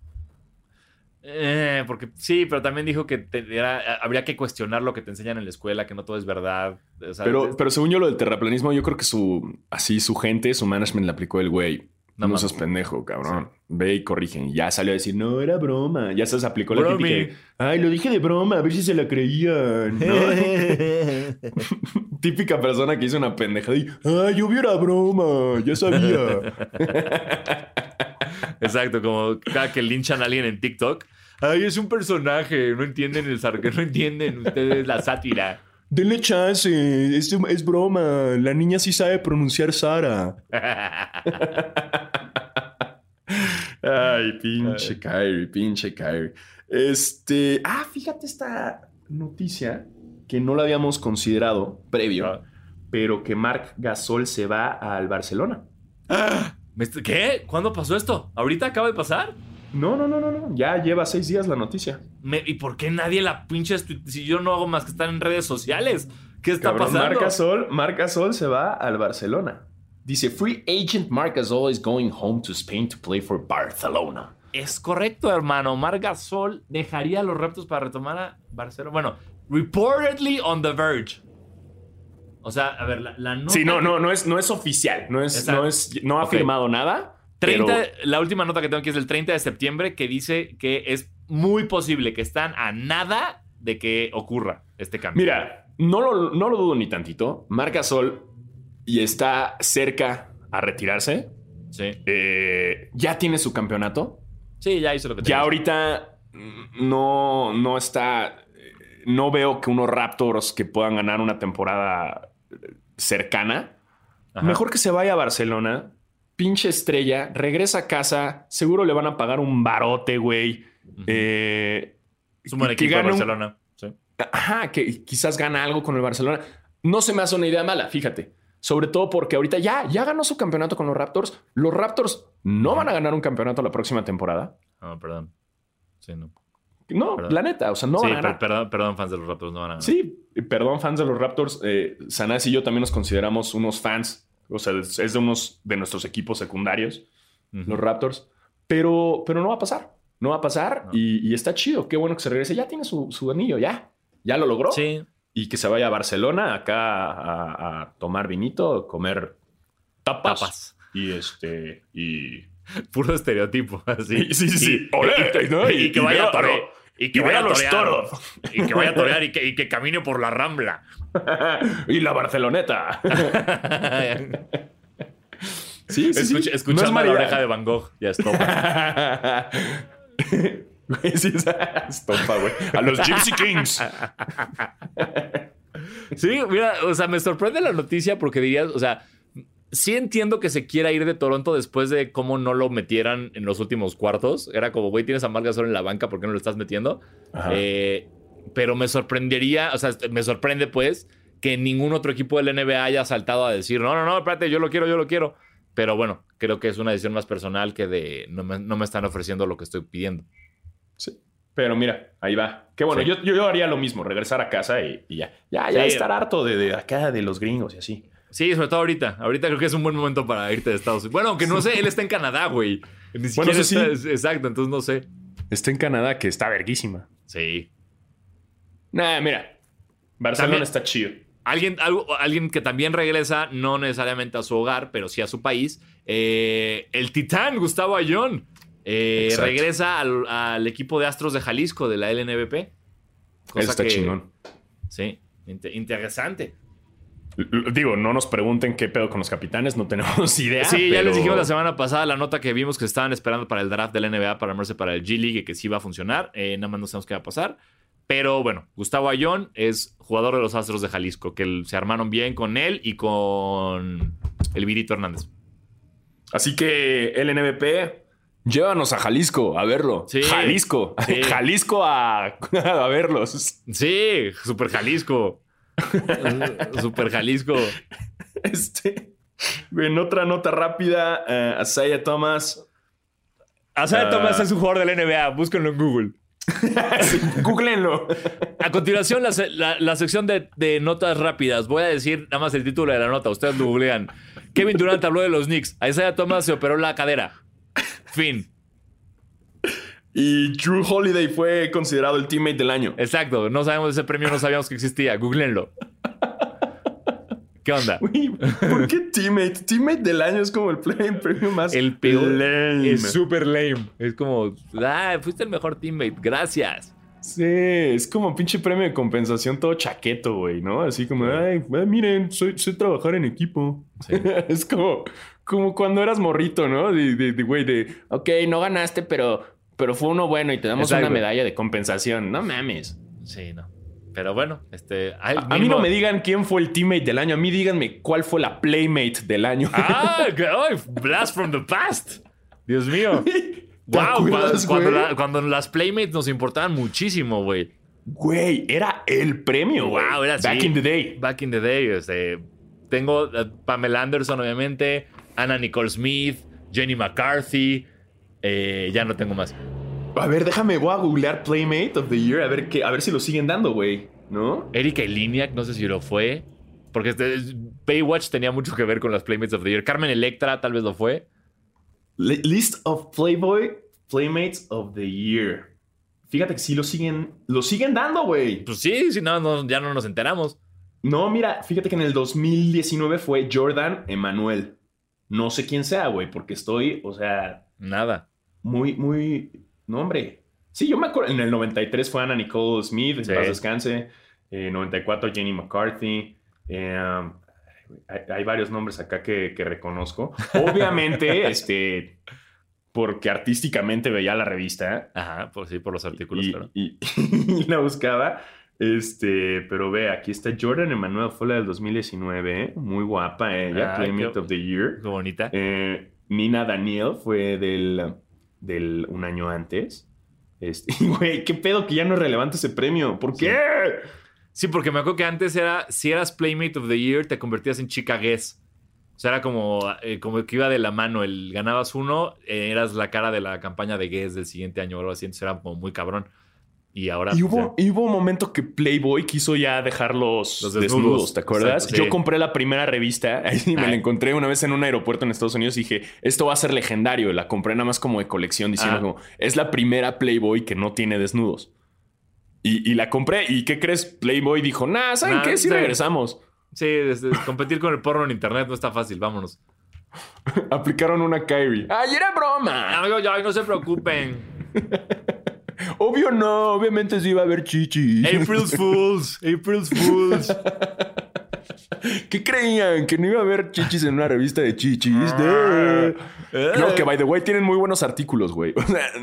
eh, porque sí, pero también dijo que te- era- habría que cuestionar lo que te enseñan en la escuela, que no todo es verdad. O sea, Pero, es- pero según yo, lo del terraplanismo, yo creo que su, así su gente, su management le aplicó el güey. No No, seas pendejo, cabrón. Ve y corrigen. Y ya salió a decir, no, era broma. Ya se aplicó la Bromi. típica. Ay, lo dije de broma, a ver si se la creían. ¿no? Típica persona que hizo una pendejada y, ay, yo vi era broma, ya sabía. Exacto, como cada que linchan a alguien en TikTok. Ay, es un personaje, no entienden el sarcasmo, no entienden ustedes la sátira. Denle chance, es, es broma. La niña sí sabe pronunciar Sara. Ay, pinche Kyrie, pinche Kyrie. Este. Ah, fíjate esta noticia que no la habíamos considerado previo, Ah. pero que Marc Gasol se va al Barcelona. ¿Me est- ¿Qué? ¿Cuándo pasó esto? ¿Ahorita acaba de pasar? No, no, no, no, no. Ya lleva seis días la noticia. Me- ¿Y por qué nadie la pinche si yo no hago más que estar en redes sociales? ¿Qué está Cabrón, pasando? Marc Gasol, Marc Gasol se va al Barcelona. Dice, free agent Marc Gasol is going home to Spain to play for Barcelona. Es correcto, hermano. Mar Gasol dejaría los Raptors para retomar a Barcelona. Bueno, reportedly on the verge. O sea, a ver, la, la nota. Sí, no, no, no es, no es oficial. No, es, Exacto. no, es, no ha firmado nada. 30, pero- La última nota que tengo aquí es del 30 de septiembre que dice que es muy posible que están a nada de que ocurra este cambio. Mira, no lo, no lo dudo ni tantito. Marca Sol y está cerca a retirarse. Sí. Eh, ya tiene su campeonato. Sí, ya hizo lo que Ya tenía. ahorita mm, no, no está. eh, No veo que unos Raptors que puedan ganar una temporada eh, cercana. Ajá. Mejor que se vaya a Barcelona. Pinche estrella. Regresa a casa. Seguro le van a pagar un barote, güey. Eh, Es un buen equipo de un- Barcelona. Sí. Ajá, que quizás gana algo con el Barcelona. No se me hace una idea mala, fíjate. Sobre todo porque ahorita ya, ya ganó su campeonato con los Raptors. Los Raptors no van a ganar un campeonato la próxima temporada. Ah, perdón. Sí, no. No, Perdón. la neta, o sea, no sí, van a ganar. perdón, perdón, fans de los Raptors, no van a ganar. Sí, perdón, fans de los Raptors. Eh, Sanás y yo también nos consideramos unos fans. O sea, es de unos de nuestros equipos secundarios, los Raptors. Pero, pero no va a pasar. No va a pasar No. y, y está chido. Qué bueno que se regrese. Ya tiene su, su anillo, ya. Ya lo logró. Sí. y que se vaya a Barcelona acá a, a tomar vinito, comer tapas. Tapas. Y este. Y. Puro estereotipo. Así. Sí, sí, sí. Y, Olé, y- ¿no? y Y- que vaya a. Y que y vaya a los toros. Y que vaya a torear y que, y que camine por la rambla. y la Barceloneta. sí, sí, Escucha- sí. escuchando No es mala la oreja de Van Gogh. Ya esa estompa, güey. A los Gypsy Kings. Sí, mira, o sea, me sorprende la noticia porque dirías, o sea, sí entiendo que se quiera ir de Toronto después de cómo no lo metieran en los últimos cuartos. Era como, güey, tienes a Marc Gasol en la banca, ¿por qué no lo estás metiendo? Eh, pero me sorprendería, o sea, me sorprende pues que ningún otro equipo del NBA haya saltado a decir, no, no, no, espérate, yo lo quiero, yo lo quiero. Pero bueno, creo que es una decisión más personal que de no me, no me están ofreciendo lo que estoy pidiendo. Sí. Pero mira, ahí va. Qué bueno, Sí. yo, yo, yo haría lo mismo, regresar a casa y, y ya. Ya, ya Sí. estar harto de, de acá, de los gringos y así. Sí, sobre todo ahorita. Ahorita creo que es un buen momento para irte de Estados Unidos. Bueno, aunque no sé, él está en Canadá, güey. Ni Bueno, siquiera eso está- Exacto, entonces no sé. Está en Canadá, que está verguísima. Sí. Nah, mira. Barcelona También- está chido. Alguien, algo- alguien que también regresa, no necesariamente a su hogar, pero sí a su país. eh, el titán Gustavo Ayón eh, regresa al, al equipo de Astros de Jalisco de la LNBP. Eso está chingón. Sí, inte- interesante. Digo, no nos pregunten qué pedo con los capitanes, no tenemos idea. sí, ya les dijimos la semana pasada la nota que vimos que estaban esperando para el draft de la NBA para armarse para el G League y que sí va a funcionar. Eh, nada más no sabemos qué va a pasar. Pero bueno, Gustavo Ayón es jugador de los Astros de Jalisco, que se armaron bien con él y con el Virito Hernández. Así que el NBP, llévanos a Jalisco a verlo. Sí. Jalisco. Sí. Jalisco a, a verlos. Sí, Super Jalisco. Super Jalisco. Este. En otra nota rápida, eh, Asaya Thomas. Asaya Ah. Thomas es un jugador del NBA, búsquenlo en Google. Googleenlo. A continuación, la, la- la sección de, de notas rápidas. Voy a decir nada más el título de la nota. Ustedes lo googlean. Kevin Durant habló de los Knicks. A Isaiah Thomas se operó la cadera. Fin. Y Drew Holiday fue considerado el teammate del año. Exacto. No sabemos ese premio, no sabíamos que existía. Googleenlo. ¿Qué onda? Güey, ¿Por qué teammate? Teammate del año es como el, premio más El peor. lame. Es súper lame. Es como, ah, fuiste el mejor teammate. Gracias. Sí, es como pinche premio de compensación todo chaqueto, güey, ¿no? Así como, ay, eh, miren, soy, soy trabajar en equipo. Sí. es como, como cuando eras morrito, ¿no? De, de, de, güey, de, ok, no ganaste, pero, pero fue uno bueno y te damos Exacto. una medalla de compensación. No mames. Sí, no. Pero bueno, este. A, a mí no me digan quién fue el teammate del año, a mí díganme cuál fue la playmate del año. ¡Ah! ay, blast from the past. Dios mío. ¿Te Wow, acuerdas, cuando, la- cuando las Playmates nos importaban muchísimo, güey. Güey, era el premio. Wow, era Back así. in the day. Back in the day, este. Tengo a Pamela Anderson, obviamente. Anna Nicole Smith. Jenny McCarthy. Eh, ya no tengo más. A ver, déjame, voy a googlear Playmate of the Year, a ver, qué, a ver si lo siguen dando, güey. ¿No? Erika Eliniak, no sé si lo fue. Porque este, Baywatch tenía mucho que ver con las Playmates of the Year. Carmen Electra tal vez lo fue. Li- List of Playboy Playmates of the Year. Fíjate que sí lo siguen, lo siguen dando, güey. Pues sí, si no, no, ya no nos enteramos. No, mira, fíjate que en el 2019 fue Jordan Emanuel. No sé quién sea, güey, porque estoy, o sea, Nada. Muy, muy. No, hombre. Sí, yo me acuerdo. En el 93 fue Anna Nicole Smith, en Sí. paz descanse. Eh, 94 Jenny McCarthy. Eh, um, hay, hay varios nombres acá que, que reconozco. Obviamente, este. Porque artísticamente veía la revista Ajá, por sí, por los artículos, y, claro. y- y la buscaba. Este, pero ve, aquí está Jordan Emanuel, fue la del 2019. ¿eh? Muy guapa ella, Ay, Playmate of the Year. Qué bonita. Eh, Nina Daniel fue del, del un año antes. Este, y, güey, qué pedo que ya no es relevante ese premio. ¿Por qué? Sí, porque me acuerdo que antes era, si eras Playmate of the Year, te convertías en chica guess. O sea, era como, eh, como que iba de la mano. El ganabas uno, eh, eras la cara de la campaña de Guess del siguiente año o algo así. Entonces era como muy cabrón. Y ahora. Y pues, hubo, y hubo un momento que Playboy quiso ya dejar los, Los desnudos, desnudos. ¿te acuerdas? Exacto, sí. Yo compré la primera revista, ahí me Ay. la encontré una vez en un aeropuerto en Estados Unidos y dije, esto va a ser legendario. La compré nada más como de colección diciendo Ah. como, es la primera Playboy que no tiene desnudos. Y, y la compré. ¿Y qué crees? Playboy dijo, nah, ¿saben Nah, qué? Sí sí. regresamos. Sí, desde- competir con el porno en internet no está fácil. Vámonos. Aplicaron una Kyrie. ¡Ay, era broma! No se preocupen. Obvio no, obviamente sí iba a haber chichis. April's Fools. April's Fools. ¿Qué creían? ¿Que no iba a haber chichis en una revista de chichis? Ah. De- No, que by the way tienen muy buenos artículos, güey.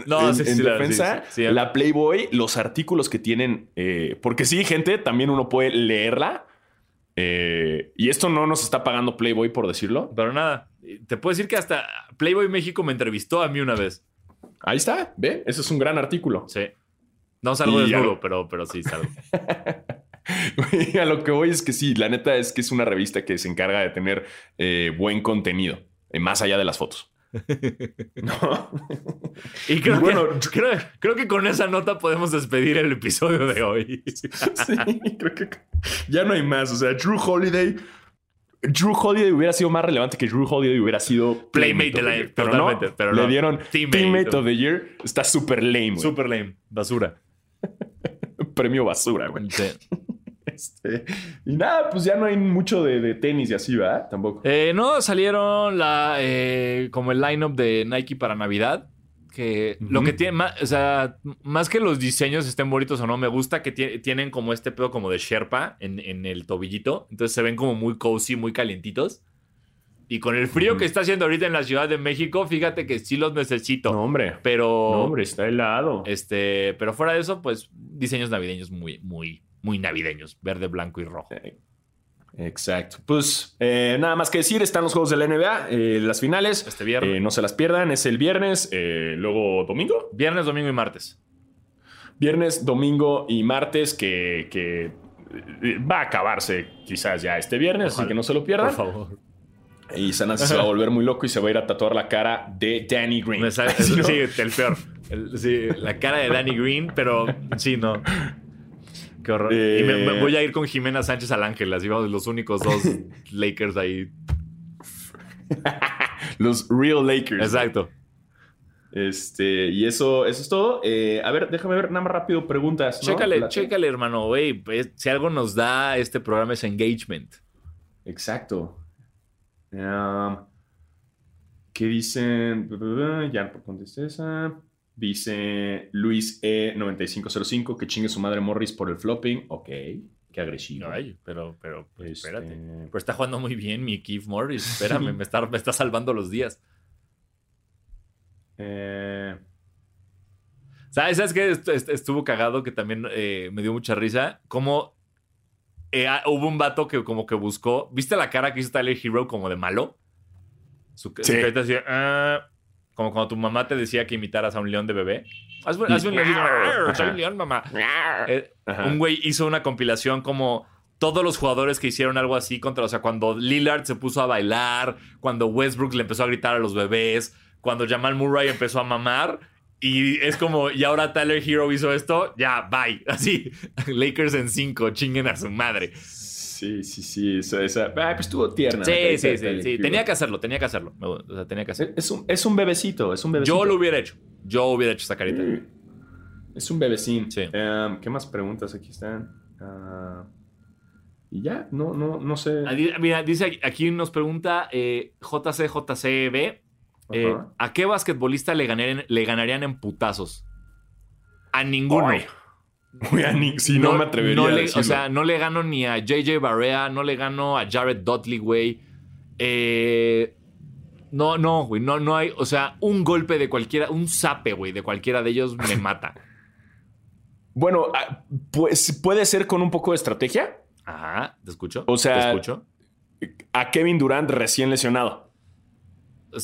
No, en, sí, en sí, la- defensa, sí. la Playboy, los artículos que tienen, eh, porque sí, gente, también uno puede leerla. eh, y esto no nos está pagando Playboy por decirlo. Pero nada, te puedo decir que hasta Playboy México me entrevistó a mí una vez. Ahí está, ve, eso es un gran artículo. Sí. No salgo Y desnudo, lo- pero, pero sí salgo. A lo que voy es que sí, la neta es que es una revista que se encarga de tener eh, buen contenido, eh, más allá de las fotos. no. Y creo, bueno, que, creo, creo que con esa nota podemos despedir el episodio de hoy. Sí, creo que ya no hay más. O sea, Drew Holiday. Drew Holiday hubiera sido más relevante que Drew Holiday hubiera sido Playmate of de la- the Year. Pero totalmente, no, pero le no. dieron Teammate. Teammate, of the Year. Está súper lame, güey. Super lame. Basura. Premio basura, güey. Sí. Este, y nada, pues ya no hay mucho de, de tenis y así, ¿verdad? Tampoco. Eh, no, salieron la, eh, como el lineup de Nike para Navidad. Que lo Ujú. que tiene, más, o sea, más que los diseños estén bonitos o no, me gusta que tie- tienen como este pedo como de Sherpa en, en el tobillito. Entonces se ven como muy cozy, muy calientitos. Y con el frío Ujú. que está haciendo ahorita en la Ciudad de México, fíjate que sí los necesito. No, hombre. Pero, No, hombre, está helado. este, pero fuera de eso, pues diseños navideños muy, muy, muy navideños. Verde, blanco y rojo. Eh, Exacto. Pues eh, nada más que decir, están los juegos de la NBA, eh, las finales. Este viernes. Eh, no se las pierdan, es el viernes, luego domingo. Viernes, domingo y martes. Viernes, domingo y martes que, que, va a acabarse quizás ya este viernes, así que no se lo Por pierdan. favor. Y Sanasi se va a volver muy loco y se va a ir a tatuar la cara de Danny Green. Me sale- ¿Sí, no? Sí, el peor. El- sí, la cara de Danny Green, pero sí, no. Qué horror. Eh, Y me, me voy a ir con Jimena Sánchez al Ángel, así vamos, los únicos dos Lakers ahí. Los Real Lakers. Exacto. Este, y eso, eso es todo. Eh, a ver, déjame ver nada más rápido preguntas. ¿no? Chécale, La- chécale, hermano. Güey, pues, si algo nos da este programa es engagement. Exacto. Um, ¿Qué dicen? Ya por contesté esa. Dice Luis E9505 que chingue su madre Morris por el flopping. Ok, qué agresivo. Ay, pero, pero, pues, Este, espérate. Pero está jugando muy bien mi Keith Morris. Espérame, me, está, me está salvando los días. eh, ¿Sabes, ¿Sabes qué? Est- est- Estuvo cagado que también eh, me dio mucha risa. Como eh, ah, hubo un vato que como que buscó. ¿Viste la cara que hizo Tyler Hero como de malo? Su, su Sí. carita así, "Ah", como cuando tu mamá te decía que imitaras a un león de bebé. Hazme, hazme un así, "Arr, soy un león, mamá. Eh, un güey hizo una compilación como todos los jugadores que hicieron algo así contra, o sea, cuando Lillard se puso a bailar, cuando Westbrook le empezó a gritar a los bebés, cuando Jamal Murray empezó a mamar. Y es como, y ahora Tyler Hero hizo esto, ya, bye. Así, Lakers en cinco, chinguen a su madre. Sí, sí, sí. Esa, esa- ah, pues estuvo tierna. Sí, sí, sí. Tenía que hacerlo, tenía que hacerlo. Me- O sea, tenía que hacerlo. Es un, es un bebecito, es un bebecito. Yo lo hubiera hecho. Yo hubiera hecho esa carita. Mm. Es un bebecín. Sí. Em, ¿Qué más preguntas aquí están? Ah, y ya, no, no, no sé. Ah, Mira, dice aquí nos pregunta eh, JCJCB. eh. ¿A qué basquetbolista le ganarían, le ganarían en putazos? A ninguno. Güey, a no, me atrevería no a le- decirlo. O sea, no le gano ni a JJ Barea, no le gano a Jared Dudley, güey. Eh, no, no, güey, no, no hay. O sea, un golpe de cualquiera, un zape, güey, de cualquiera de ellos me mata. Bueno, ah, pues puede ser con un poco de estrategia. Ajá, ¿te escucho? O sea, ¿te escucho? A Kevin Durant recién lesionado.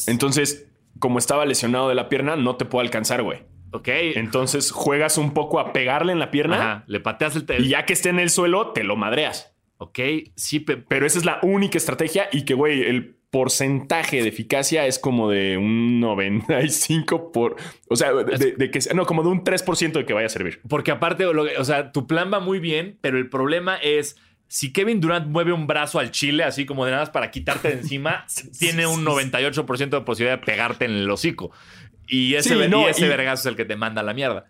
Entonces, como estaba lesionado de la pierna, no te puedo alcanzar, güey. Ok. Entonces juegas un poco a pegarle en la pierna Ajá, le pateas el. y ya que esté en el suelo, te lo madreas. Ok, sí, pe- Pero esa es la única estrategia y que, güey, el porcentaje de eficacia es como de un 95 por... O sea, de, de que... No, como de un 3% de que vaya a servir. Porque aparte, o sea, tu plan va muy bien, pero el problema es si Kevin Durant mueve un brazo al chile, así como de nada para quitarte de encima, tiene un 98% de posibilidad de pegarte en el hocico. Y ese, Sí, no, y ese y- vergazo es el que te manda a la mierda.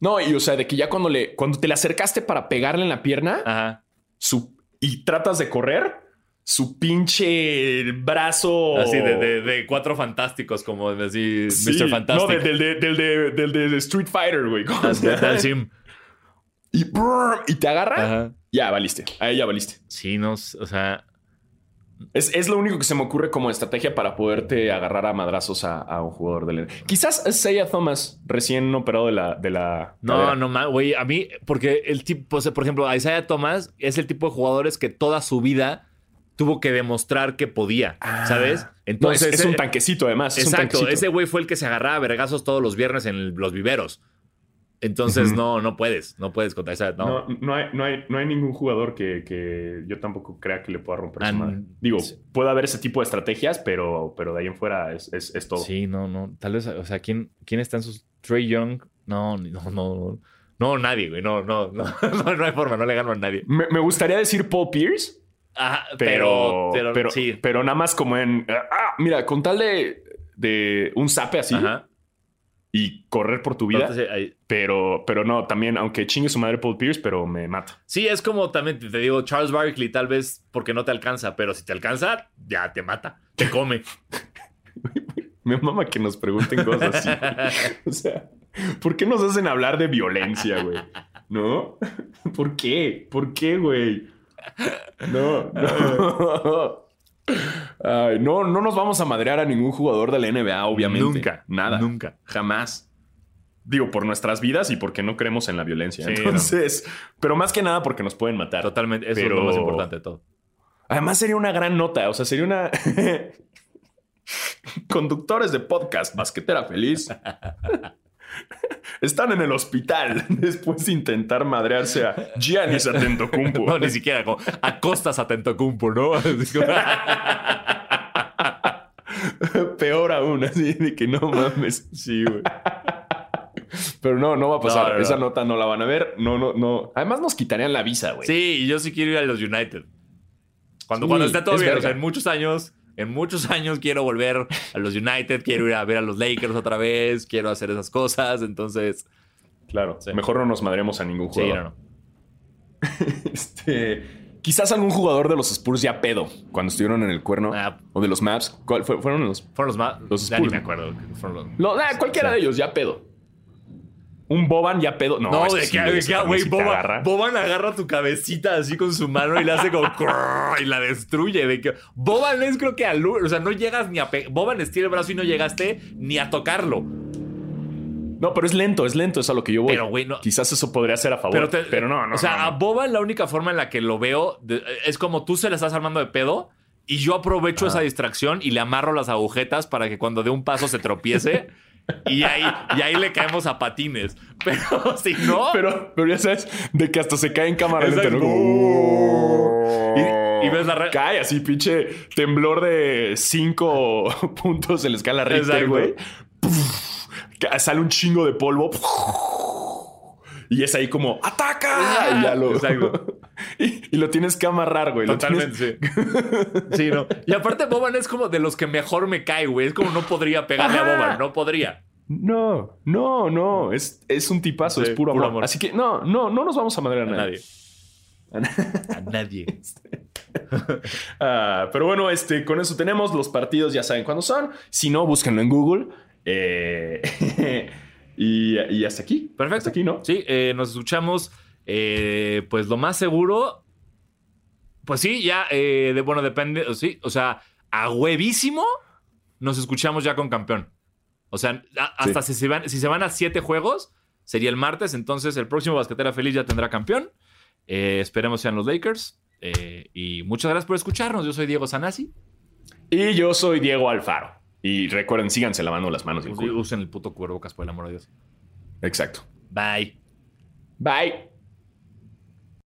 No, y o sea, de que ya cuando le... Cuando te le acercaste para pegarle en la pierna Ajá. su, y tratas de correr, su pinche brazo... Así de, de- de cuatro fantásticos, como decir Sí, Mr. Fantastic. No, de- del de, del de, del de Street Fighter, güey. Y, brrr, y te agarra, Ajá. ya valiste. Ahí ya valiste. Sí, no, o sea, Es, es lo único que se me ocurre como estrategia para poderte agarrar a madrazos a, a un jugador del Quizás Isaiah Thomas, recién operado de la. De la No, cadera. no más, güey. A mí, porque el tipo, o sea, por ejemplo, Isaiah Thomas es el tipo de jugadores que toda su vida tuvo que demostrar que podía, Ah. ¿sabes? No, es, Entonces, es un eh, tanquecito, además. es un Exacto, tanquecito. ese güey fue el que se agarraba a vergazos todos los viernes en los viveros. Entonces, no, no puedes, no puedes contra Isaiah, no. No, no, hay, no, hay, no hay ningún jugador que, que yo tampoco crea que le pueda romper Ah, su madre. no. Digo, Sí. puede haber ese tipo de estrategias, pero, pero de ahí en fuera es, es, es todo. Sí, no, no. Tal vez, o sea, ¿quién, quién está en sus Trey Young? No, no, no. No, nadie, güey. No, no, no, no, no hay forma, no le gano a nadie. Me, me gustaría decir Paul Pierce, Ajá, pero, pero, pero, sí. pero nada más como en. Ah, mira, con tal de, de un zape así Ajá. Y correr por tu vida. Ahí- Pero, pero no, también, aunque chingue su madre Paul Pierce, pero me mata. Sí, es como también te te digo, Charles Barkley tal vez porque no te alcanza, pero si te alcanza, ya te mata, te come. Me mama que nos pregunten cosas así. o sea, ¿por qué nos hacen hablar de violencia, güey? ¿No? ¿Por qué? ¿Por qué, güey? No, no. Ay, no, no nos vamos a madrear a ningún jugador de la NBA, obviamente. Nunca, Nada. nunca. Jamás. Digo, por nuestras vidas y porque no creemos en la violencia. Sí, Entonces, pero más que nada porque nos pueden matar. Totalmente, eso Pero- es lo más importante de todo. Además sería una gran nota, o sea, sería una... Conductores de podcast, basquetera feliz. Están en el hospital después de intentar madrearse a Giannis Antetokounmpo. No, ni siquiera, como acostas a Tentocumpo, ¿no? Así como- Peor aún, así de que no mames. Sí, güey. Pero no, no va a pasar. No, no, no. Esa nota no la van a ver. No, no, no. Además nos quitarían la visa, güey. Sí, yo sí quiero ir a los United. Cuando, Sí, cuando esté todo es bien, o sea, en muchos años, en muchos años quiero volver a los United, quiero ir a ver a los Lakers otra vez, quiero hacer esas cosas, entonces, Claro. Sí. Mejor no nos madremos a ningún sí, jugador. no, no. Este, quizás algún jugador de los Spurs ya pedo cuando estuvieron en el cuerno Ah. o de los Maps. ¿Cuál fue- fueron los? Fueron los Los ya ni Spurs. me acuerdo. Fueron los- Lo- ah, cualquiera Sí. de ellos ya pedo. Un Boban ya pedo. No, No, de que, güey, Boban, agarra. Boban agarra tu cabecita así con su mano y le hace como y la destruye. De que Boban es creo que al o sea, no llegas ni a Boban estira el brazo y no llegaste ni a tocarlo. No, pero es lento, es lento, es a lo que yo voy. Pero, güey, no- Quizás eso podría ser a favor. Pero, Pero, te- no, no. O sea, no, a. Boban la única forma en la que lo veo de- es como tú se la estás armando de pedo y yo aprovecho esa distracción y le amarro las agujetas para que cuando dé un paso se tropiece y ahí, y ahí le caemos a patines. Pero si no, Pero, pero ya sabes, de que hasta se cae en cámara lenta. ¿no? Y- y ves la re- Cae así, pinche temblor de cinco puntos en la escala Richter, güey. Sale un chingo de polvo. Y es ahí como, ¡ataca! Y ya lo. Exacto. Y, y lo tienes que amarrar, güey. Tienes- Totalmente, sí. Sí, no. Y aparte, Boban es como de los que mejor me cae, güey. Es como no podría pegarle Ajá. a Boban, no podría. No, no, no. Es, es un tipazo, Sí, es puro, puro amor. amor. Así que no, no, no nos vamos a madrear a A nadie. nadie. A nadie. Ah, pero bueno, este, con eso tenemos los partidos, ya saben cuándo son. Si no, búsquenlo en Google. Eh, y, y hasta aquí. Perfecto. Hasta aquí, ¿no? Sí, eh, nos escuchamos. eh, pues lo más seguro. Pues sí, ya, eh, de, bueno, depende. Sí, o sea, a huevísimo nos escuchamos ya con campeón. O sea, a- hasta si, se van, si se van a siete juegos, sería el martes. Entonces, el próximo Basquetera Feliz ya tendrá campeón. Esperemos sean los Lakers. Y muchas gracias por escucharnos. Yo soy Diego Sanasi. Y yo soy Diego Alfaro. Y recuerden, síganse lavando las manos y el culo. Usen el puto cubrebocas, por el amor de Dios. Exacto. Bye. Bye.